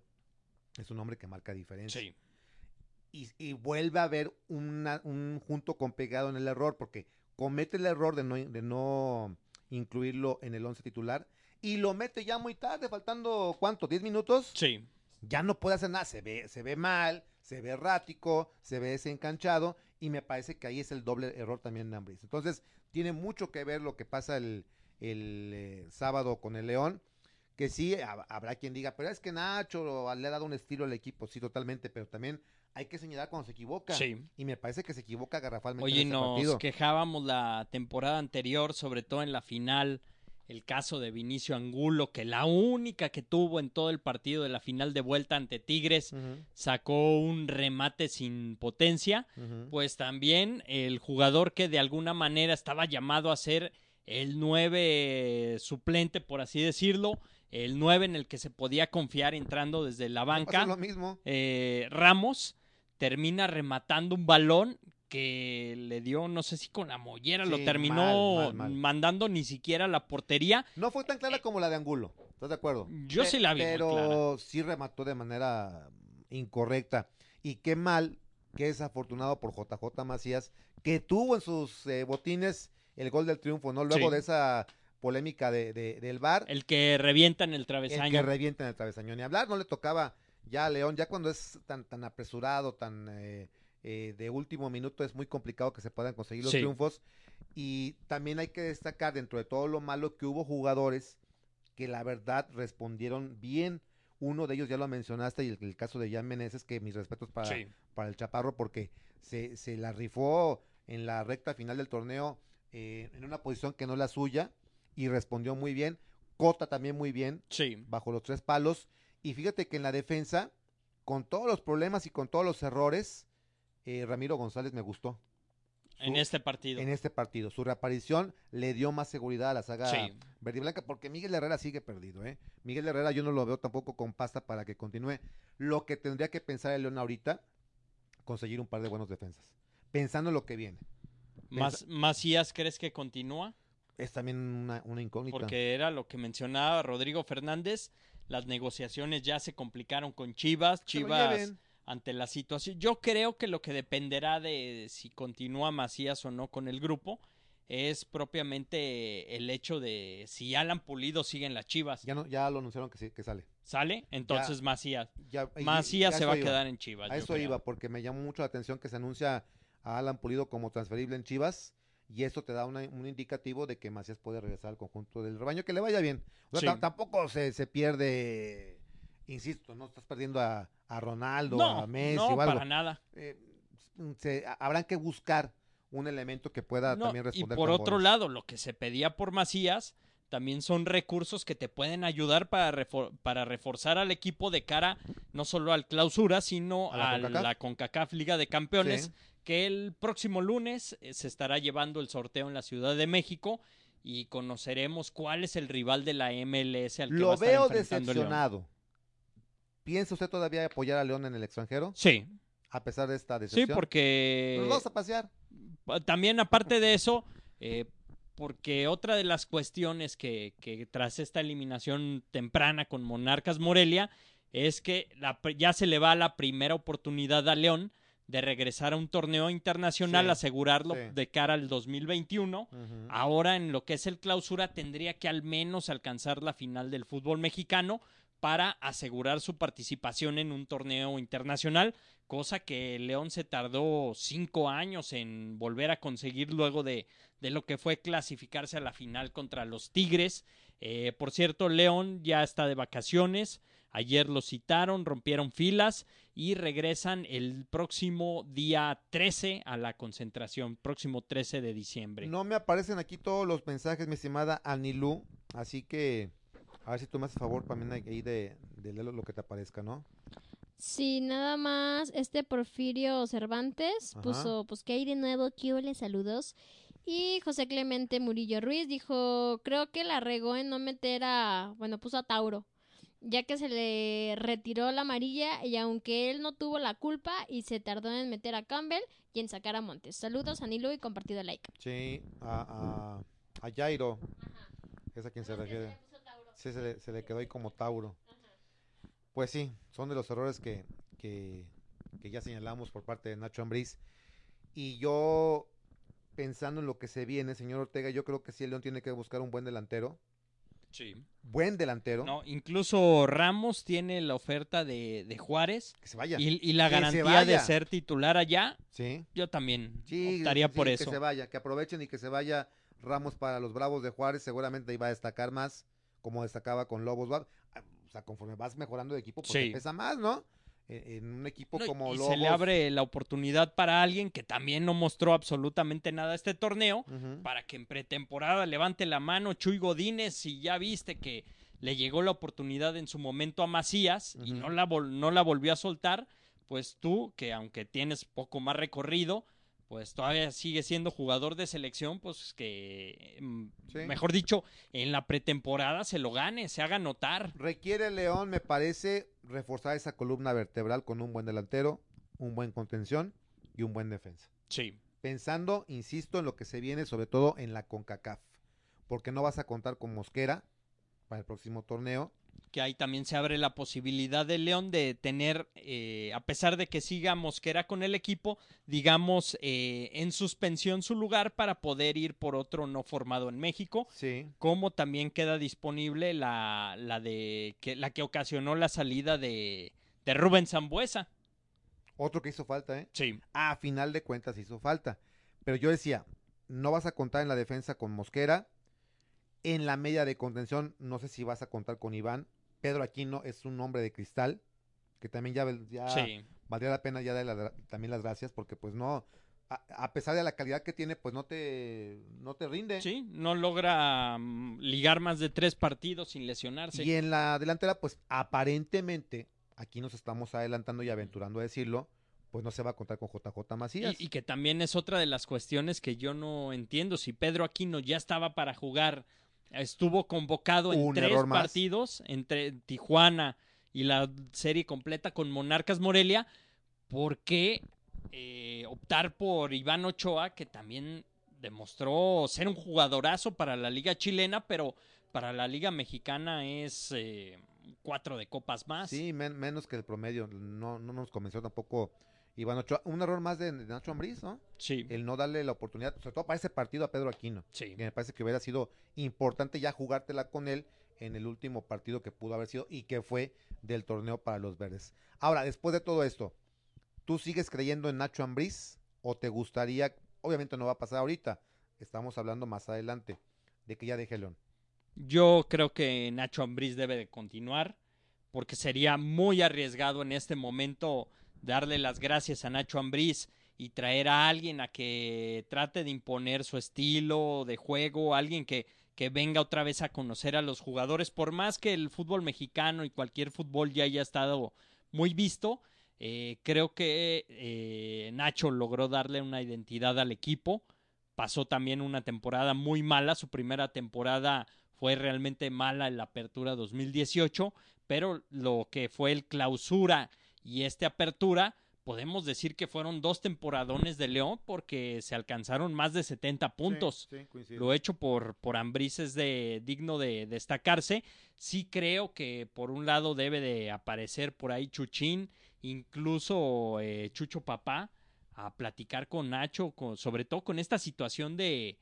es un hombre que marca diferencia. Sí. y, y vuelve a haber una- un junto con pegado en el error, porque comete el error de no, de no incluirlo en el once titular y lo mete ya muy tarde, faltando ¿cuánto? ¿10 minutos? Sí. Ya no puede hacer nada, se ve, se ve mal, se ve errático, se ve desencanchado y me parece que ahí es el doble error también de Ambris. Entonces, tiene mucho que ver lo que pasa el, el, eh, sábado con el León, que sí, hab- habrá quien diga, pero es que Nacho le ha dado un estilo al equipo, sí, totalmente, pero también hay que señalar cuando se equivoca. Sí. Y me parece que se equivoca garrafalmente Oye, en nos partido. quejábamos la temporada anterior, sobre todo en la final, el caso de Vinicio Angulo, que la única que tuvo en todo el partido de la final de vuelta ante Tigres sacó un remate sin potencia. Pues también el jugador que de alguna manera estaba llamado a ser el 9 suplente, por así decirlo, el 9 en el que se podía confiar entrando desde la banca lo mismo. eh, Ramos termina rematando un balón que le dio, no sé si con la mollera, lo terminó mal, mal, mal. mandando ni siquiera a la portería. No fue tan clara como la de Angulo, ¿estás de acuerdo? Yo sí la vi muy Pero clara. sí remató de manera incorrecta. Y qué mal, qué desafortunado por JJ Macías, que tuvo en sus eh, botines el gol del triunfo, ¿no? Luego Sí. de esa polémica de, de- del VAR, El que revienta en el el travesaño. que revienta en el travesaño. Ni hablar, no le tocaba ya León, ya cuando es tan, tan apresurado, tan eh, eh, de último minuto, es muy complicado que se puedan conseguir los Sí. triunfos. Y también hay que destacar, dentro de todo lo malo, que hubo jugadores que la verdad respondieron bien. Uno de ellos ya lo mencionaste, y el, el caso de Jan Meneses, que mis respetos para, Sí. para el Chaparro, porque se, se la rifó en la recta final del torneo eh, en una posición que no es la suya y respondió muy bien. Cota también muy bien, Sí. bajo los tres palos. Y fíjate que en la defensa, con todos los problemas y con todos los errores, eh, Ramiro González me gustó En este partido. en este partido. Su reaparición le dio más seguridad a la saga Sí. verde y blanca, porque Miguel Herrera sigue perdido. ¿eh? Miguel Herrera yo no lo veo tampoco con pasta para que continúe. Lo que tendría que pensar el León ahorita, conseguir un par de buenos defensas. Pensando en lo que viene. Macías, ¿crees que continúa? Es también una, una incógnita. Porque era lo que mencionaba Rodrigo Fernández. Las negociaciones ya se complicaron con Chivas. Chivas ante la situación. Yo creo que lo que dependerá de si continúa Macías o no con el grupo es propiamente el hecho de si Alan Pulido sigue en las Chivas. Ya, no, ya lo anunciaron que, sí, que sale. ¿Sale? Entonces Macías. Ya, y- Macías ya se va a quedar en Chivas. A eso creo. iba, porque me llamó mucho la atención que se anuncia a Alan Pulido como transferible en Chivas. Y eso te da una- un indicativo de que Macías puede regresar al conjunto del rebaño, que le vaya bien. O sea, Sí. tampoco se, se pierde, insisto, no estás perdiendo a, a Ronaldo, No, a Messi no, o algo. para nada. Eh, se- habrán que buscar un elemento que pueda No, también y responder. por con otro goles. lado, lo que se pedía por Macías también son recursos que te pueden ayudar para, refor- para reforzar al equipo de cara no solo al clausura, sino ¿A la a CONCACAF? la CONCACAF Liga de Campeones, Sí. Que el próximo lunes eh, se estará llevando el sorteo en la Ciudad de México y conoceremos cuál es el rival de la MLS al que va a Lo estar veo León. decepcionado. ¿Piensa usted todavía apoyar a León en el extranjero? Sí, A pesar de esta sí, decepción. porque Nos vamos a pasear. Pa- También aparte de eso, eh, porque otra de las cuestiones que, que tras esta eliminación temprana con Monarcas Morelia es que la ya se le va la primera oportunidad a León de regresar a un torneo internacional, Sí, asegurarlo sí. de cara al 2021. Ujú. Ahora en lo que es el clausura tendría que al menos alcanzar la final del fútbol mexicano para asegurar su participación en un torneo internacional, cosa que León se tardó cinco años en volver a conseguir luego de, de lo que fue clasificarse a la final contra los Tigres. Eh, por cierto, León ya está de vacaciones. Ayer lo citaron, rompieron filas y regresan el próximo día 13 a la concentración, próximo 13 de diciembre. No me aparecen aquí todos los mensajes, mi estimada Anilú. Así que, a ver si tú me haces favor también ahí de, de leer lo que te aparezca, ¿no? Sí, nada más este Porfirio Cervantes Ajá. puso, pues que hay de nuevo, que le saludos. Y José Clemente Murillo Ruiz dijo, creo que la regó en no meter a, bueno, puso a Tauro, ya que se le retiró la amarilla y aunque él no tuvo la culpa y se tardó en meter a Campbell y en sacar a Montes. Saludos a Nilo y compartido like. Sí, a, a, a Jairo. Es a quien se refiere. Sí, se le, se le quedó ahí como Tauro. Pues sí, son de los errores que, que, que ya señalamos por parte de Nacho Ambriz. Y yo, pensando en lo que se viene, señor Ortega, yo creo que sí el León tiene que buscar un buen delantero. Sí. Buen delantero. No, incluso Ramos tiene la oferta de, de Juárez Que se vaya. y, y la Que se garantía de ser titular allá. Sí. Yo también Sí, optaría sí, por que eso. se vaya, que aprovechen y que se vaya Ramos para los Bravos de Juárez, seguramente iba a destacar más, como destacaba con Lobos. O sea, conforme vas mejorando de equipo, pues Sí. te pesa más, ¿no? En, en un equipo No, como y Lobos. se le abre la oportunidad para alguien que también no mostró absolutamente nada este torneo, para que en pretemporada levante la mano Chuy Godínez si ya viste que le llegó la oportunidad en su momento a Macías y no la, no la volvió a soltar, pues tú, que aunque tienes poco más recorrido, pues todavía sigue siendo jugador de selección, pues que, mm, Sí. mejor dicho, en la pretemporada se lo gane, se haga notar. Requiere León, me parece, reforzar esa columna vertebral con un buen delantero, un buen contención y un buen defensa. Sí. Pensando, insisto, en lo que se viene, sobre todo en la CONCACAF. Porque no vas a contar con Mosquera para el próximo torneo. Que ahí también se abre la posibilidad de León de tener, eh, a pesar de que siga Mosquera con el equipo, digamos, eh, en suspensión su lugar para poder ir por otro no formado en México, Sí. como también queda disponible la, la de que la que ocasionó la salida de, de Rubén Zambuesa. Otro que hizo falta, ¿eh? Sí, a final de cuentas hizo falta. Pero yo decía, no vas a contar en la defensa con Mosquera. En la media de contención, no sé si vas a contar con Iván. Pedro Aquino es un hombre de cristal, que también ya, ya sí. valdría la pena ya darle la- también las gracias, porque pues no, a, a pesar de la calidad que tiene, pues no te, no te rinde. Sí, no logra mm, ligar más de tres partidos sin lesionarse. Y en la delantera, pues aparentemente, aquí nos estamos adelantando y aventurando a decirlo, pues no se va a contar con JJ Macías. Y, y que también es otra de las cuestiones que yo no entiendo. Si Pedro Aquino ya estaba para jugar, estuvo convocado en Un tres partidos entre Tijuana y la serie completa con Monarcas Morelia, ¿por qué eh, optar por Iván Ochoa, que también demostró ser un jugadorazo para la liga chilena, pero para la liga mexicana es eh, cuatro de copas más? Sí, men- menos que el promedio. No, no nos convenció tampoco Iván Ochoa. Un error más de, de Nacho Ambriz, ¿no? sí, El no darle la oportunidad, sobre todo para ese partido a Pedro Aquino. sí. Que me parece que hubiera sido importante ya jugártela con él en el último partido que pudo haber sido y que fue del torneo para los verdes. Ahora, después de todo esto, ¿tú sigues creyendo en Nacho Ambriz o te gustaría, obviamente no va a pasar ahorita, estamos hablando más adelante, de que ya deje León? Yo creo que Nacho Ambriz debe de continuar porque sería muy arriesgado en este momento darle las gracias a Nacho Ambriz y traer a alguien a que trate de imponer su estilo de juego, alguien que, que venga otra vez a conocer a los jugadores, por más que el fútbol mexicano y cualquier fútbol ya haya estado muy visto, Eh, creo que eh, Nacho logró darle una identidad al equipo. Pasó también una temporada muy mala. Su primera temporada fue realmente mala en la apertura 2018, pero lo que fue el clausura y este apertura, podemos decir que fueron dos temporadones de León porque se alcanzaron más de 70 puntos. Sí. Lo hecho por, por Ambriz es de, digno de destacarse. Sí creo que por un lado debe de aparecer por ahí Chuchín, incluso eh, Chucho Papá, a platicar con Nacho, con, sobre todo con esta situación de,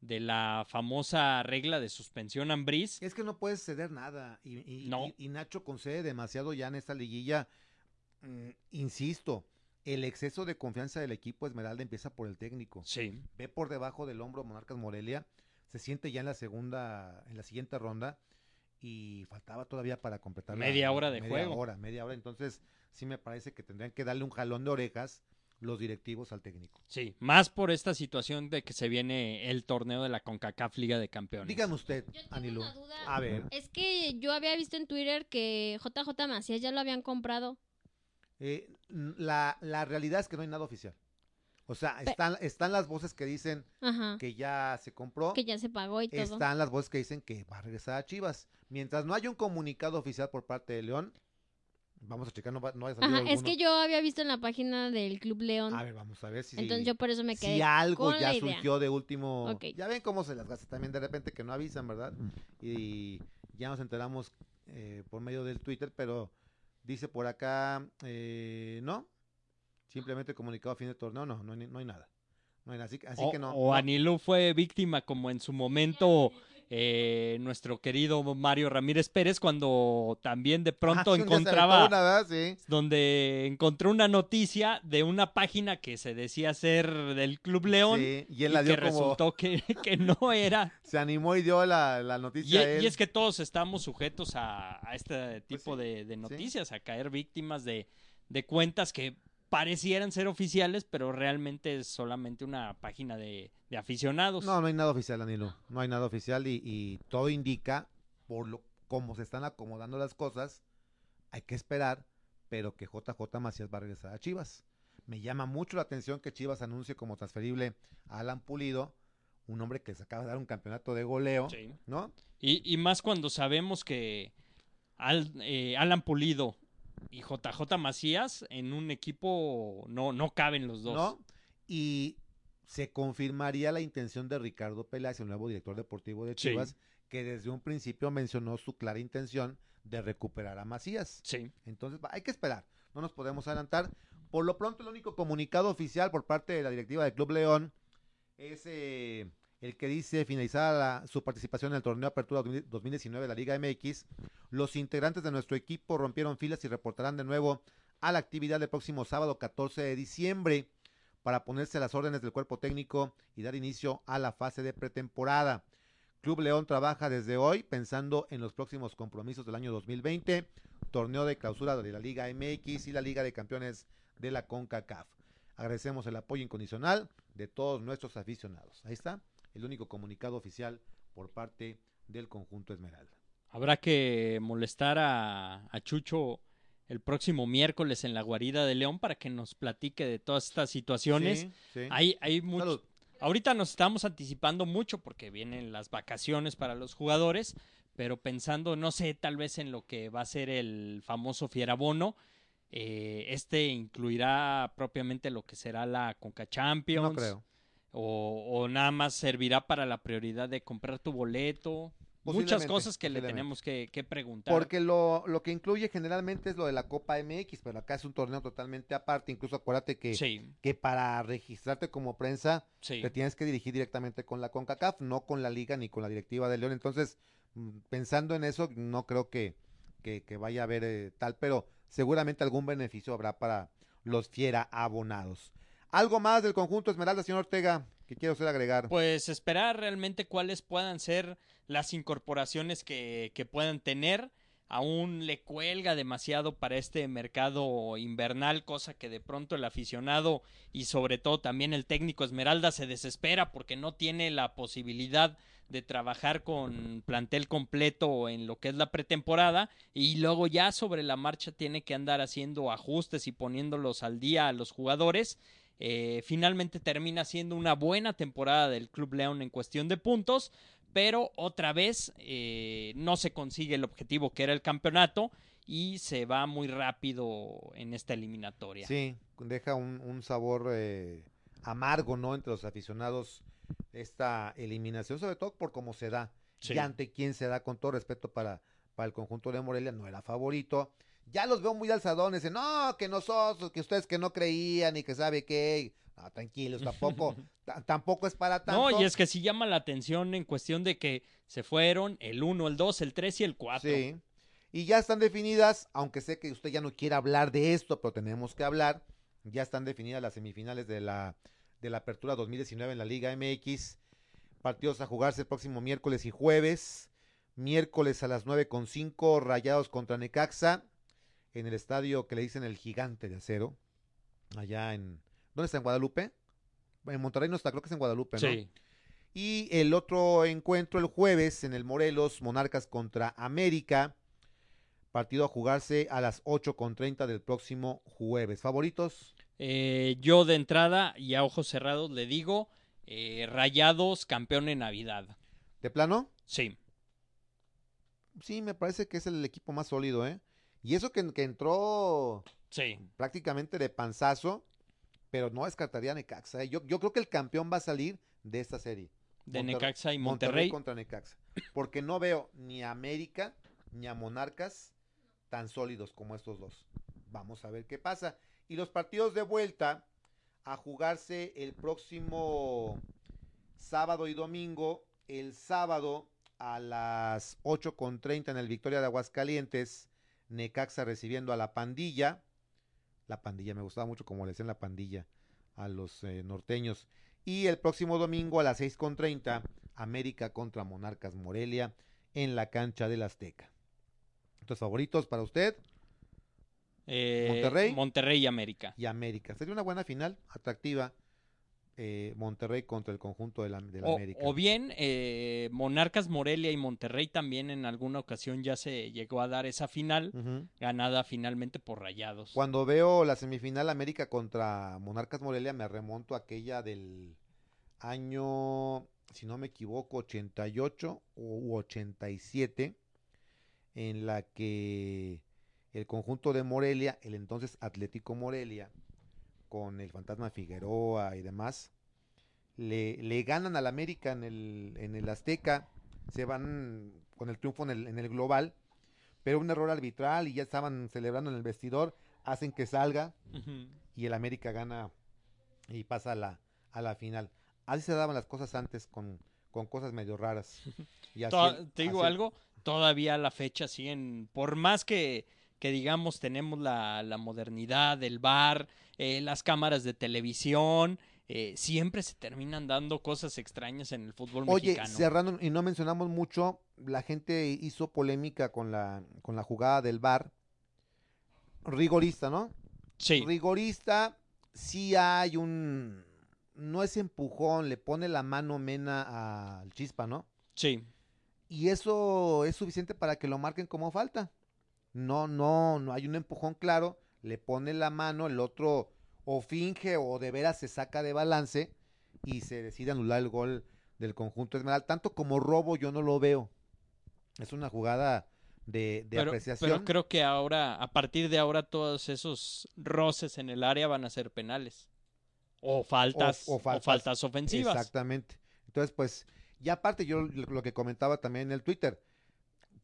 de la famosa regla de suspensión Ambriz. Es que no puedes ceder nada. Y, y- No. y- y Nacho concede demasiado ya en esta liguilla. Mm, insisto, el exceso de confianza del equipo Esmeralda empieza por el técnico. Sí. Ve por debajo del hombro Monarcas Morelia. Se siente ya en la segunda, en la siguiente ronda. Y faltaba todavía para completar la- Media hora de media juego. hora, media hora. Entonces, sí me parece que tendrían que darle un jalón de orejas los directivos al técnico. Sí, más por esta situación de que se viene el torneo de la CONCACAF Liga de Campeones. Dígame usted, duda. A ver, Es que yo había visto en Twitter que JJ Macías ya lo habían comprado. Eh, la, la realidad es que no hay nada oficial. O sea, están, están las voces que dicen Ajá. que ya se compró. Que ya se pagó y todo. Están las voces que dicen que va a regresar a Chivas. Mientras no haya un comunicado oficial por parte de León, vamos a checar, no, va, no haya salido Ajá, es que yo había visto en la página del Club León. A ver, vamos a ver si, entonces yo por eso me quedé. si algo con ya la idea. surgió de último. Ok. Ya ven cómo se las gasta también de repente que no avisan, ¿verdad? Y ya nos enteramos eh, por medio del Twitter, pero dice por acá, eh, no. Simplemente comunicado a fin de torneo, no, no hay, no hay nada. No hay nada. Así, que- así o, que no. o no. Anilú fue víctima como en su momento eh, nuestro querido Mario Ramírez Pérez cuando también de pronto Ah, encontraba una. Sí. donde encontró una noticia de una página que se decía ser del Club León Sí, y él y la dio que como. resultó que, que no era. Se animó y dio la, la Y, noticia a él. y es que todos estamos sujetos a, a este tipo Pues sí, de, de noticias, a caer víctimas de, de cuentas que parecieran ser oficiales, pero realmente es solamente una página de, de aficionados. No, no hay nada oficial, Danilo. No hay nada oficial y, y todo indica, por lo cómo se están acomodando las cosas, hay que esperar, pero que JJ Macías va a regresar a Chivas. Me llama mucho la atención que Chivas anuncie como transferible a Alan Pulido, un hombre que se acaba de dar un campeonato de goleo, Sí. ¿no? Y, y más cuando sabemos que Al- eh, Alan Pulido y JJ Macías en un equipo no, no caben los dos. ¿No? Y se confirmaría la intención de Ricardo Peláez, el nuevo director deportivo de Sí. Chivas, que desde un principio mencionó su clara intención de recuperar a Macías. Sí. Entonces, hay que esperar, no nos podemos adelantar. Por lo pronto, el único comunicado oficial por parte de la directiva del Club León es eh, el que dice finalizada su participación en el torneo Apertura 2019 de la Liga MX. Los integrantes de nuestro equipo rompieron filas y reportarán de nuevo a la actividad del próximo sábado 14 de diciembre para ponerse a las órdenes del cuerpo técnico y dar inicio a la fase de pretemporada. Club León trabaja desde hoy pensando en los próximos compromisos del año 2020, torneo de clausura de la Liga MX y la Liga de Campeones de la CONCACAF. Agradecemos el apoyo incondicional de todos nuestros aficionados. Ahí está el único comunicado oficial por parte del conjunto Esmeralda. Habrá que molestar a, a Chucho el próximo miércoles en la guarida de León para que nos platique de todas estas situaciones. Sí, sí. Hay, hay mucho-. Ahorita nos estamos anticipando mucho porque vienen las vacaciones para los jugadores, pero pensando, no sé, tal vez en lo que va a ser el famoso Fierabono, eh, este incluirá propiamente lo que será la Conca Champions. No creo. O, o nada más servirá para la prioridad de comprar tu boleto. Muchas cosas que le tenemos que, que preguntar. Porque lo, lo que incluye generalmente es lo de la Copa MX, pero acá es un torneo totalmente aparte. Incluso acuérdate que, Sí, que para registrarte como prensa sí. te tienes que dirigir directamente con la CONCACAF, no con la liga ni con la directiva de León. Entonces, mm, pensando en eso, no creo que, que, que vaya a haber eh, tal, pero seguramente algún beneficio habrá para los fiera abonados. Algo más del conjunto Esmeralda, señor Ortega, que quiero usted agregar. Pues esperar realmente cuáles puedan ser las incorporaciones que, que puedan tener. Aún le cuelga demasiado para este mercado invernal, cosa que de pronto el aficionado y sobre todo también el técnico Esmeralda se desespera porque no tiene la posibilidad de trabajar con plantel completo en lo que es la pretemporada y luego ya sobre la marcha tiene que andar haciendo ajustes y poniéndolos al día a los jugadores. Eh, finalmente termina siendo una buena temporada del Club León en cuestión de puntos, pero otra vez eh, no se consigue el objetivo que era el campeonato y se va muy rápido en esta eliminatoria. Sí, deja un, un sabor eh, amargo, ¿no? Entre los aficionados esta eliminación, sobre todo por cómo se da Sí. y ante quién se da, con todo respeto para, para el conjunto de Morelia, no era favorito. Ya los veo muy alzadones, no, que nosotros, que ustedes que no creían y que sabe qué. No, tranquilos, tampoco, ta- tampoco es para tanto. No, y es que sí llama la atención en cuestión de que se fueron el 1, el 2, el 3 y el 4. Sí. Y ya están definidas, aunque sé que usted ya no quiere hablar de esto, pero tenemos que hablar. Ya están definidas las semifinales de la, de la Apertura 2019 en la Liga MX. Partidos a jugarse el próximo miércoles y jueves. Miércoles a las 9.5, Rayados contra Necaxa. En el estadio que le dicen el Gigante de Acero. Allá en. ¿Dónde está? ¿En Guadalupe? En Monterrey no está, creo que es en Guadalupe, ¿no? Sí. Y el otro encuentro el jueves en el Morelos, Monarcas contra América. Partido a jugarse a las 8.30 del próximo jueves. ¿Favoritos? Eh, yo de entrada y a ojos cerrados le digo eh, Rayados campeón en Navidad. ¿De plano? Sí. Sí, me parece que es el equipo más sólido, ¿eh? Y eso que, que entró Sí. prácticamente de panzazo, pero no descartaría a Necaxa. ¿eh? Yo, yo creo que el campeón va a salir de esta serie. De Monterrey- Necaxa y Monterrey. contra Necaxa. Porque no veo ni a América ni a Monarcas tan sólidos como estos dos. Vamos a ver qué pasa. Y los partidos de vuelta a jugarse el próximo sábado y domingo. El sábado a las 8.30 en el Victoria de Aguascalientes. Necaxa recibiendo a la pandilla. La pandilla, me gustaba mucho como le decían la pandilla a los eh, norteños. Y el próximo domingo a las 6.30, América contra Monarcas Morelia en la cancha del Azteca. Entonces, favoritos para usted Eh, Monterrey. Monterrey y América. y América. Sería una buena final, atractiva. Eh, Monterrey contra el conjunto de la, de la O, América. o bien eh, Monarcas Morelia y Monterrey también en alguna ocasión ya se llegó a dar esa final, ganada finalmente por Rayados. Cuando veo la semifinal América contra Monarcas Morelia, me remonto a aquella del año, si no me equivoco, 88 u 87, en la que el conjunto de Morelia, el entonces Atlético Morelia, con el fantasma Figueroa y demás, le, le ganan al América en el, en el Azteca, se van con el triunfo en el, en el global, pero un error arbitral y ya estaban celebrando en el vestidor, hacen que salga y el América gana y pasa a la, a la final. Así se daban las cosas antes con, con cosas medio raras. Y así te digo así algo, todavía la fecha siguen, por más que, que digamos tenemos la, la modernidad del bar, eh, las cámaras de televisión, eh, siempre se terminan dando cosas extrañas en el fútbol Oye, mexicano. cerrando, y no mencionamos mucho, la gente hizo polémica con la, con la jugada del bar. Rigorista, ¿no? Sí, Rigorista, sí hay un... No es empujón, le pone la mano mena al chispa, ¿no? sí. Y eso es suficiente para que lo marquen como falta. No, no, no hay un empujón claro, le pone la mano, el otro o finge o de veras se saca de balance y se decide anular el gol del conjunto Esmeralda. Tanto como robo yo no lo veo. Es una jugada de, de Pero, apreciación. pero creo que ahora, a partir de ahora, todos esos roces en el área van a ser penales. O faltas, O- o o faltas, faltas. ofensivas. Exactamente. Entonces, pues, y aparte yo lo que comentaba también en el Twitter,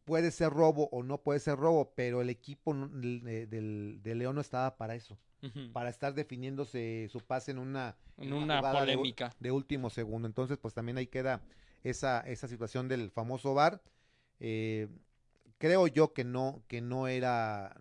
puede ser robo o no puede ser robo, pero el equipo de- de León no estaba para eso, para estar definiéndose su pase en una, En una polémica. De, último segundo. Entonces, pues también ahí queda esa, esa situación del famoso VAR. Eh, creo yo que no, que no era,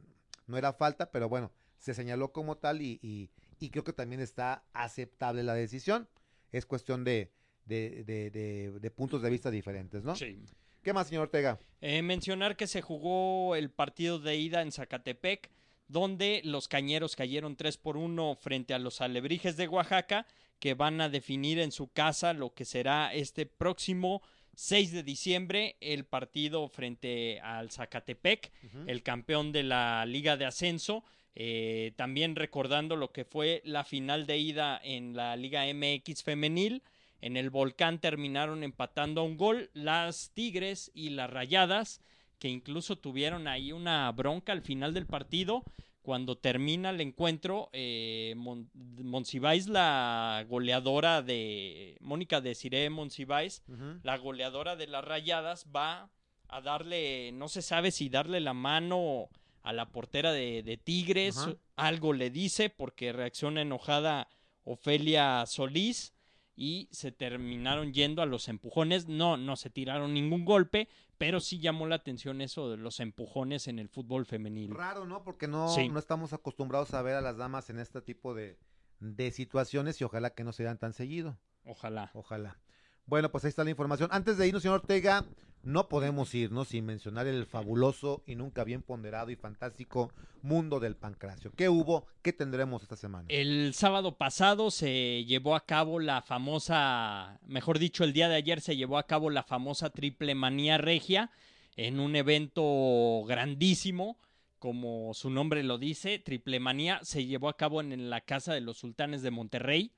no era falta, pero bueno, se señaló como tal y, y- y creo que también está aceptable la decisión. Es cuestión de, de, de- de- de puntos de vista diferentes, ¿no? Sí. ¿Qué más, señor Ortega? Eh, mencionar que se jugó el partido de ida en Zacatepec, donde los cañeros cayeron 3 por 1 frente a los alebrijes de Oaxaca, que van a definir en su casa lo que será este próximo 6 de diciembre, el partido frente al Zacatepec, el campeón de la Liga de Ascenso. Eh, también recordando lo que fue la final de ida en la Liga MX femenil. En el Volcán terminaron empatando a un gol las Tigres y las Rayadas, que incluso tuvieron ahí una bronca al final del partido. Cuando termina el encuentro, eh, Monsiváis, la goleadora de Mónica de Cire Monsiváis, la goleadora de las Rayadas, va a darle, no se sabe si darle la mano a la portera de, Tigres, algo le dice porque reacciona enojada Ofelia Solís y se terminaron yendo a los empujones. No, no se tiraron ningún golpe, pero sí llamó la atención eso de los empujones en el fútbol femenil. Raro, ¿no? Porque no, no estamos acostumbrados a ver a las damas en este tipo de, de situaciones y ojalá que no se dan tan seguido. Ojalá. Ojalá. Bueno, pues ahí está la información. Antes de irnos, señor Ortega, no podemos irnos sin mencionar el fabuloso y nunca bien ponderado y fantástico mundo del pancracio. ¿Qué hubo? ¿Qué tendremos esta semana? El sábado pasado se llevó a cabo la famosa, mejor dicho, el día de ayer se llevó a cabo la famosa triple manía regia en un evento grandísimo. Como su nombre lo dice, Triple Manía se llevó a cabo en la Casa de los Sultanes de Monterrey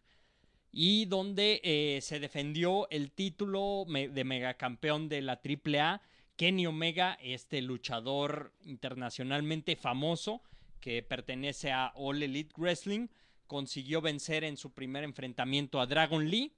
y donde eh, se defendió el título de megacampeón de la AAA. Kenny Omega, este luchador internacionalmente famoso que pertenece a All Elite Wrestling, consiguió vencer en su primer enfrentamiento a Dragon Lee,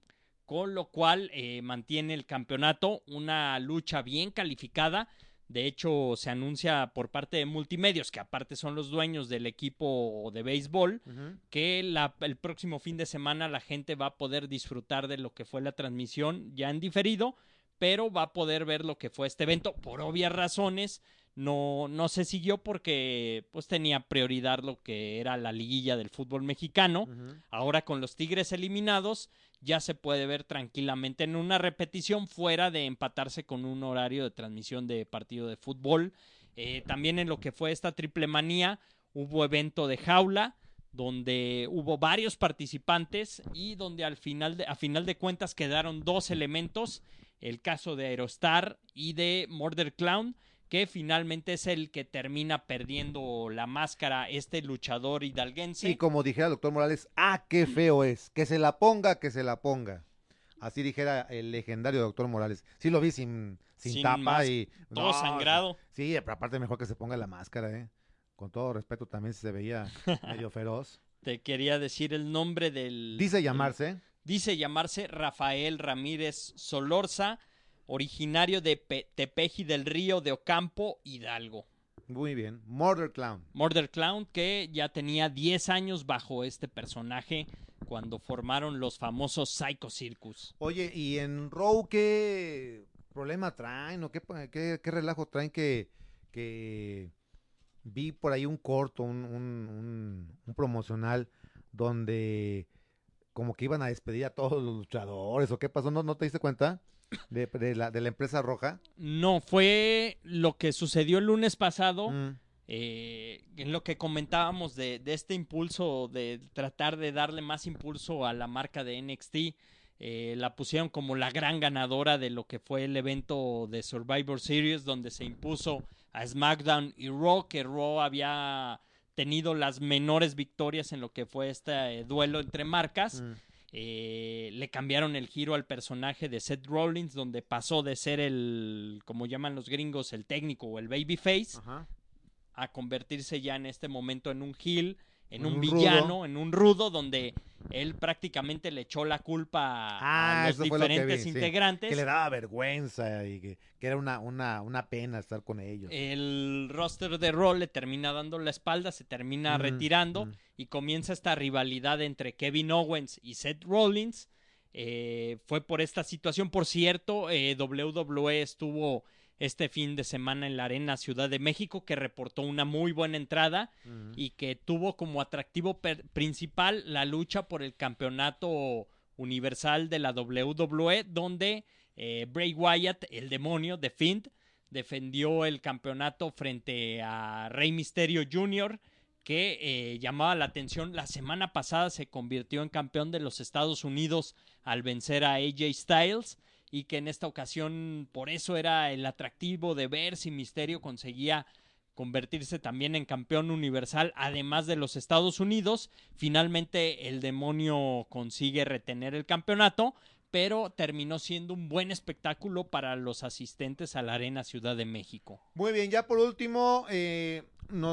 con lo cual eh, mantiene el campeonato, una lucha bien calificada de hecho, se anuncia por parte de multimedios, que aparte son los dueños del equipo de béisbol, que el próximo fin de semana la gente va a poder disfrutar de lo que fue la transmisión ya en diferido, pero va a poder ver lo que fue este evento. Por obvias razones, no, no se siguió porque pues tenía prioridad lo que era la liguilla del fútbol mexicano. Ahora con los Tigres eliminados, ya se puede ver tranquilamente en una repetición fuera de empatarse con un horario de transmisión de partido de fútbol. Eh, también en lo que fue esta triple manía hubo evento de jaula donde hubo varios participantes y donde al final de, a final de cuentas quedaron dos elementos, el caso de Aerostar y de Murder Clown, que finalmente es el que termina perdiendo la máscara, este luchador hidalguense. Y como dijera el doctor Morales, ah, qué feo es, que se la ponga, que se la ponga. Así dijera el legendario doctor Morales. Sí lo vi sin, sin, tapa y... Todo sangrado. Sí, pero aparte mejor que se ponga la máscara, ¿eh? Con todo respeto también se veía medio feroz. Te quería decir el nombre del... Dice llamarse. dice llamarse Rafael Ramírez Solorza originario de Tepeji del Río de Ocampo, Hidalgo. Muy bien. Murder Clown. Murder Clown, que ya tenía 10 años bajo este personaje cuando formaron los famosos Psycho Circus. Oye, ¿y en Row qué problema traen o qué, qué, relajo traen que, que vi por ahí un corto, un, un, un promocional donde como que iban a despedir a todos los luchadores o qué pasó? ¿No, no te diste cuenta? De, la, de la empresa roja? No, fue lo que sucedió el lunes pasado. Mm. Eh, en lo que comentábamos de, este impulso, de tratar de darle más impulso a la marca de NXT. Eh, la pusieron como la gran ganadora de lo que fue el evento de Survivor Series, donde se impuso a SmackDown y Raw, que Raw había tenido las menores victorias en lo que fue este duelo entre marcas. Mm. Eh, le cambiaron el giro al personaje de Seth Rollins, donde pasó de ser el, como llaman los gringos, el técnico o el babyface, a convertirse ya en este momento en un heel en un, villano, en un rudo, donde él prácticamente le echó la culpa a ah, los diferentes integrantes. Que le daba vergüenza y que, era una, una, una, pena estar con ellos. El roster de Raw le termina dando la espalda, se termina retirando y comienza esta rivalidad entre Kevin Owens y Seth Rollins. Eh, fue por esta situación, por cierto, eh, WWE estuvo este fin de semana en la Arena Ciudad de México, que reportó una muy buena entrada y que tuvo como atractivo principal la lucha por el campeonato universal de la WWE, donde eh, Bray Wyatt, el demonio de Fiend, defendió el campeonato frente a Rey Mysterio Jr., que eh, llamaba la atención. La semana pasada se convirtió en campeón de los Estados Unidos al vencer a AJ Styles y que en esta ocasión por eso era el atractivo de ver si Misterio conseguía convertirse también en campeón universal, además de los Estados Unidos. Finalmente el demonio consigue retener el campeonato, pero terminó siendo un buen espectáculo para los asistentes a la Arena Ciudad de México. Muy bien, ya por último, eh,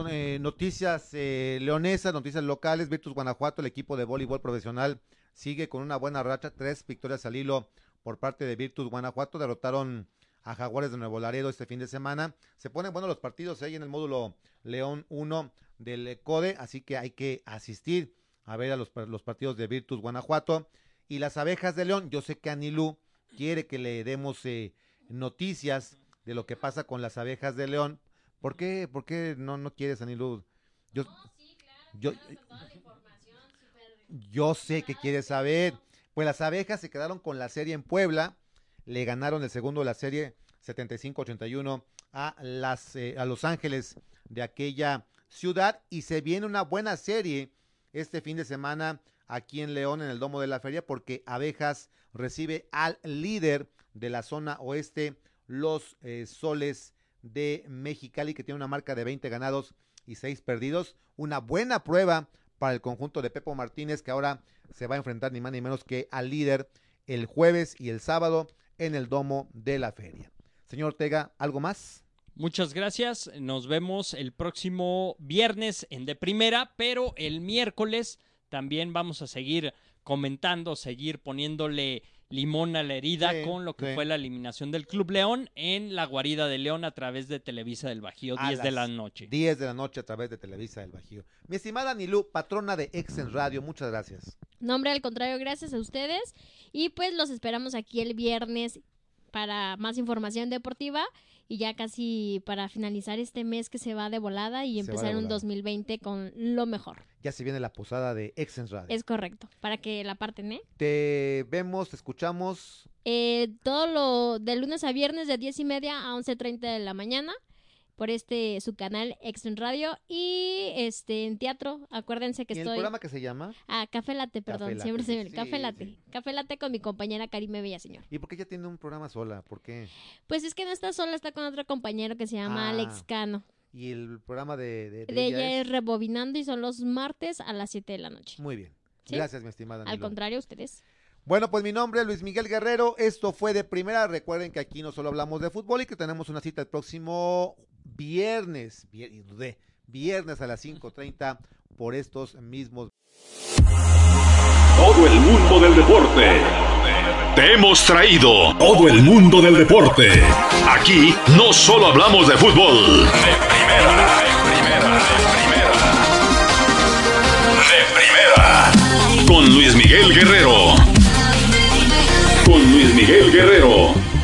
eh, noticias eh, leonesas, noticias locales. Virtus Guanajuato, el equipo de voleibol profesional, sigue con una buena racha, tres victorias al hilo por parte de Virtus Guanajuato. Derrotaron a Jaguares de Nuevo Laredo este fin de semana. Se ponen buenos los partidos ahí en el módulo León 1 del CODE, así que hay que asistir a ver a los, los partidos de Virtus Guanajuato. Y las abejas de León, yo sé que Anilú quiere que le demos eh, noticias de lo que pasa con las abejas de León. ¿Por qué, por qué no, no quieres, Anilú? Yo, yo, yo sé que quieres saber. Pues las abejas se quedaron con la serie en Puebla le ganaron el segundo de la serie 75-81 a, las, eh, a Los Ángeles de aquella ciudad y se viene una buena serie este fin de semana aquí en León en el Domo de la Feria porque Abejas recibe al líder de la zona oeste, los eh, Soles de Mexicali que tiene una marca de 20 ganados y 6 perdidos, una buena prueba para el conjunto de Pepo Martínez que ahora se va a enfrentar ni más ni menos que al líder el jueves y el sábado en el domo de la feria. Señor Ortega, ¿algo más? Muchas gracias. Nos vemos el próximo viernes en De Primera, pero el miércoles también vamos a seguir comentando, seguir poniéndole limón a la herida con lo que fue la eliminación del Club León en la guarida de León a través de Televisa del Bajío, 10 de la noche. 10 de la noche a través de Televisa del Bajío. Mi estimada Nilú, patrona de Exen Radio, muchas gracias. Nombre al contrario, gracias a ustedes. Y pues los esperamos aquí el viernes para más información deportiva y ya casi para finalizar este mes que se va de volada y empezar un 2020 con lo mejor. Ya se viene la posada de Exens Radio. Es correcto, para que la parten, ¿eh? Te vemos, te escuchamos. Eh, todo lo de lunes a viernes de 10 y media a 11.30 de la mañana por este su canal Extreme Radio y este en teatro, acuérdense que estoy el programa que se llama? Ah, Café Late, perdón, siempre se me Café Late. Café Late con mi compañera Karime Bellaseñor. ¿Y por qué ella tiene un programa sola? ¿Por qué? Pues es que no está sola, está con otro compañero que se llama Alex ah, Cano. ¿Y el programa de, de, de, ella, es? Rebobinando y son los martes a las 7 de la noche. Muy bien. Gracias, mi estimada. Al contrario, ustedes. Bueno, pues mi nombre es Luis Miguel Guerrero. Esto fue de primera. Recuerden que aquí no solo hablamos de fútbol y que tenemos una cita el próximo viernes, viernes, a las 5.30 por estos mismos. Todo el mundo del deporte. Te hemos traído todo el mundo del deporte. Aquí no solo hablamos de fútbol. De primera, de primera, de primera. De primera. Con Luis Miguel Guerrero. Con Luis Miguel Guerrero.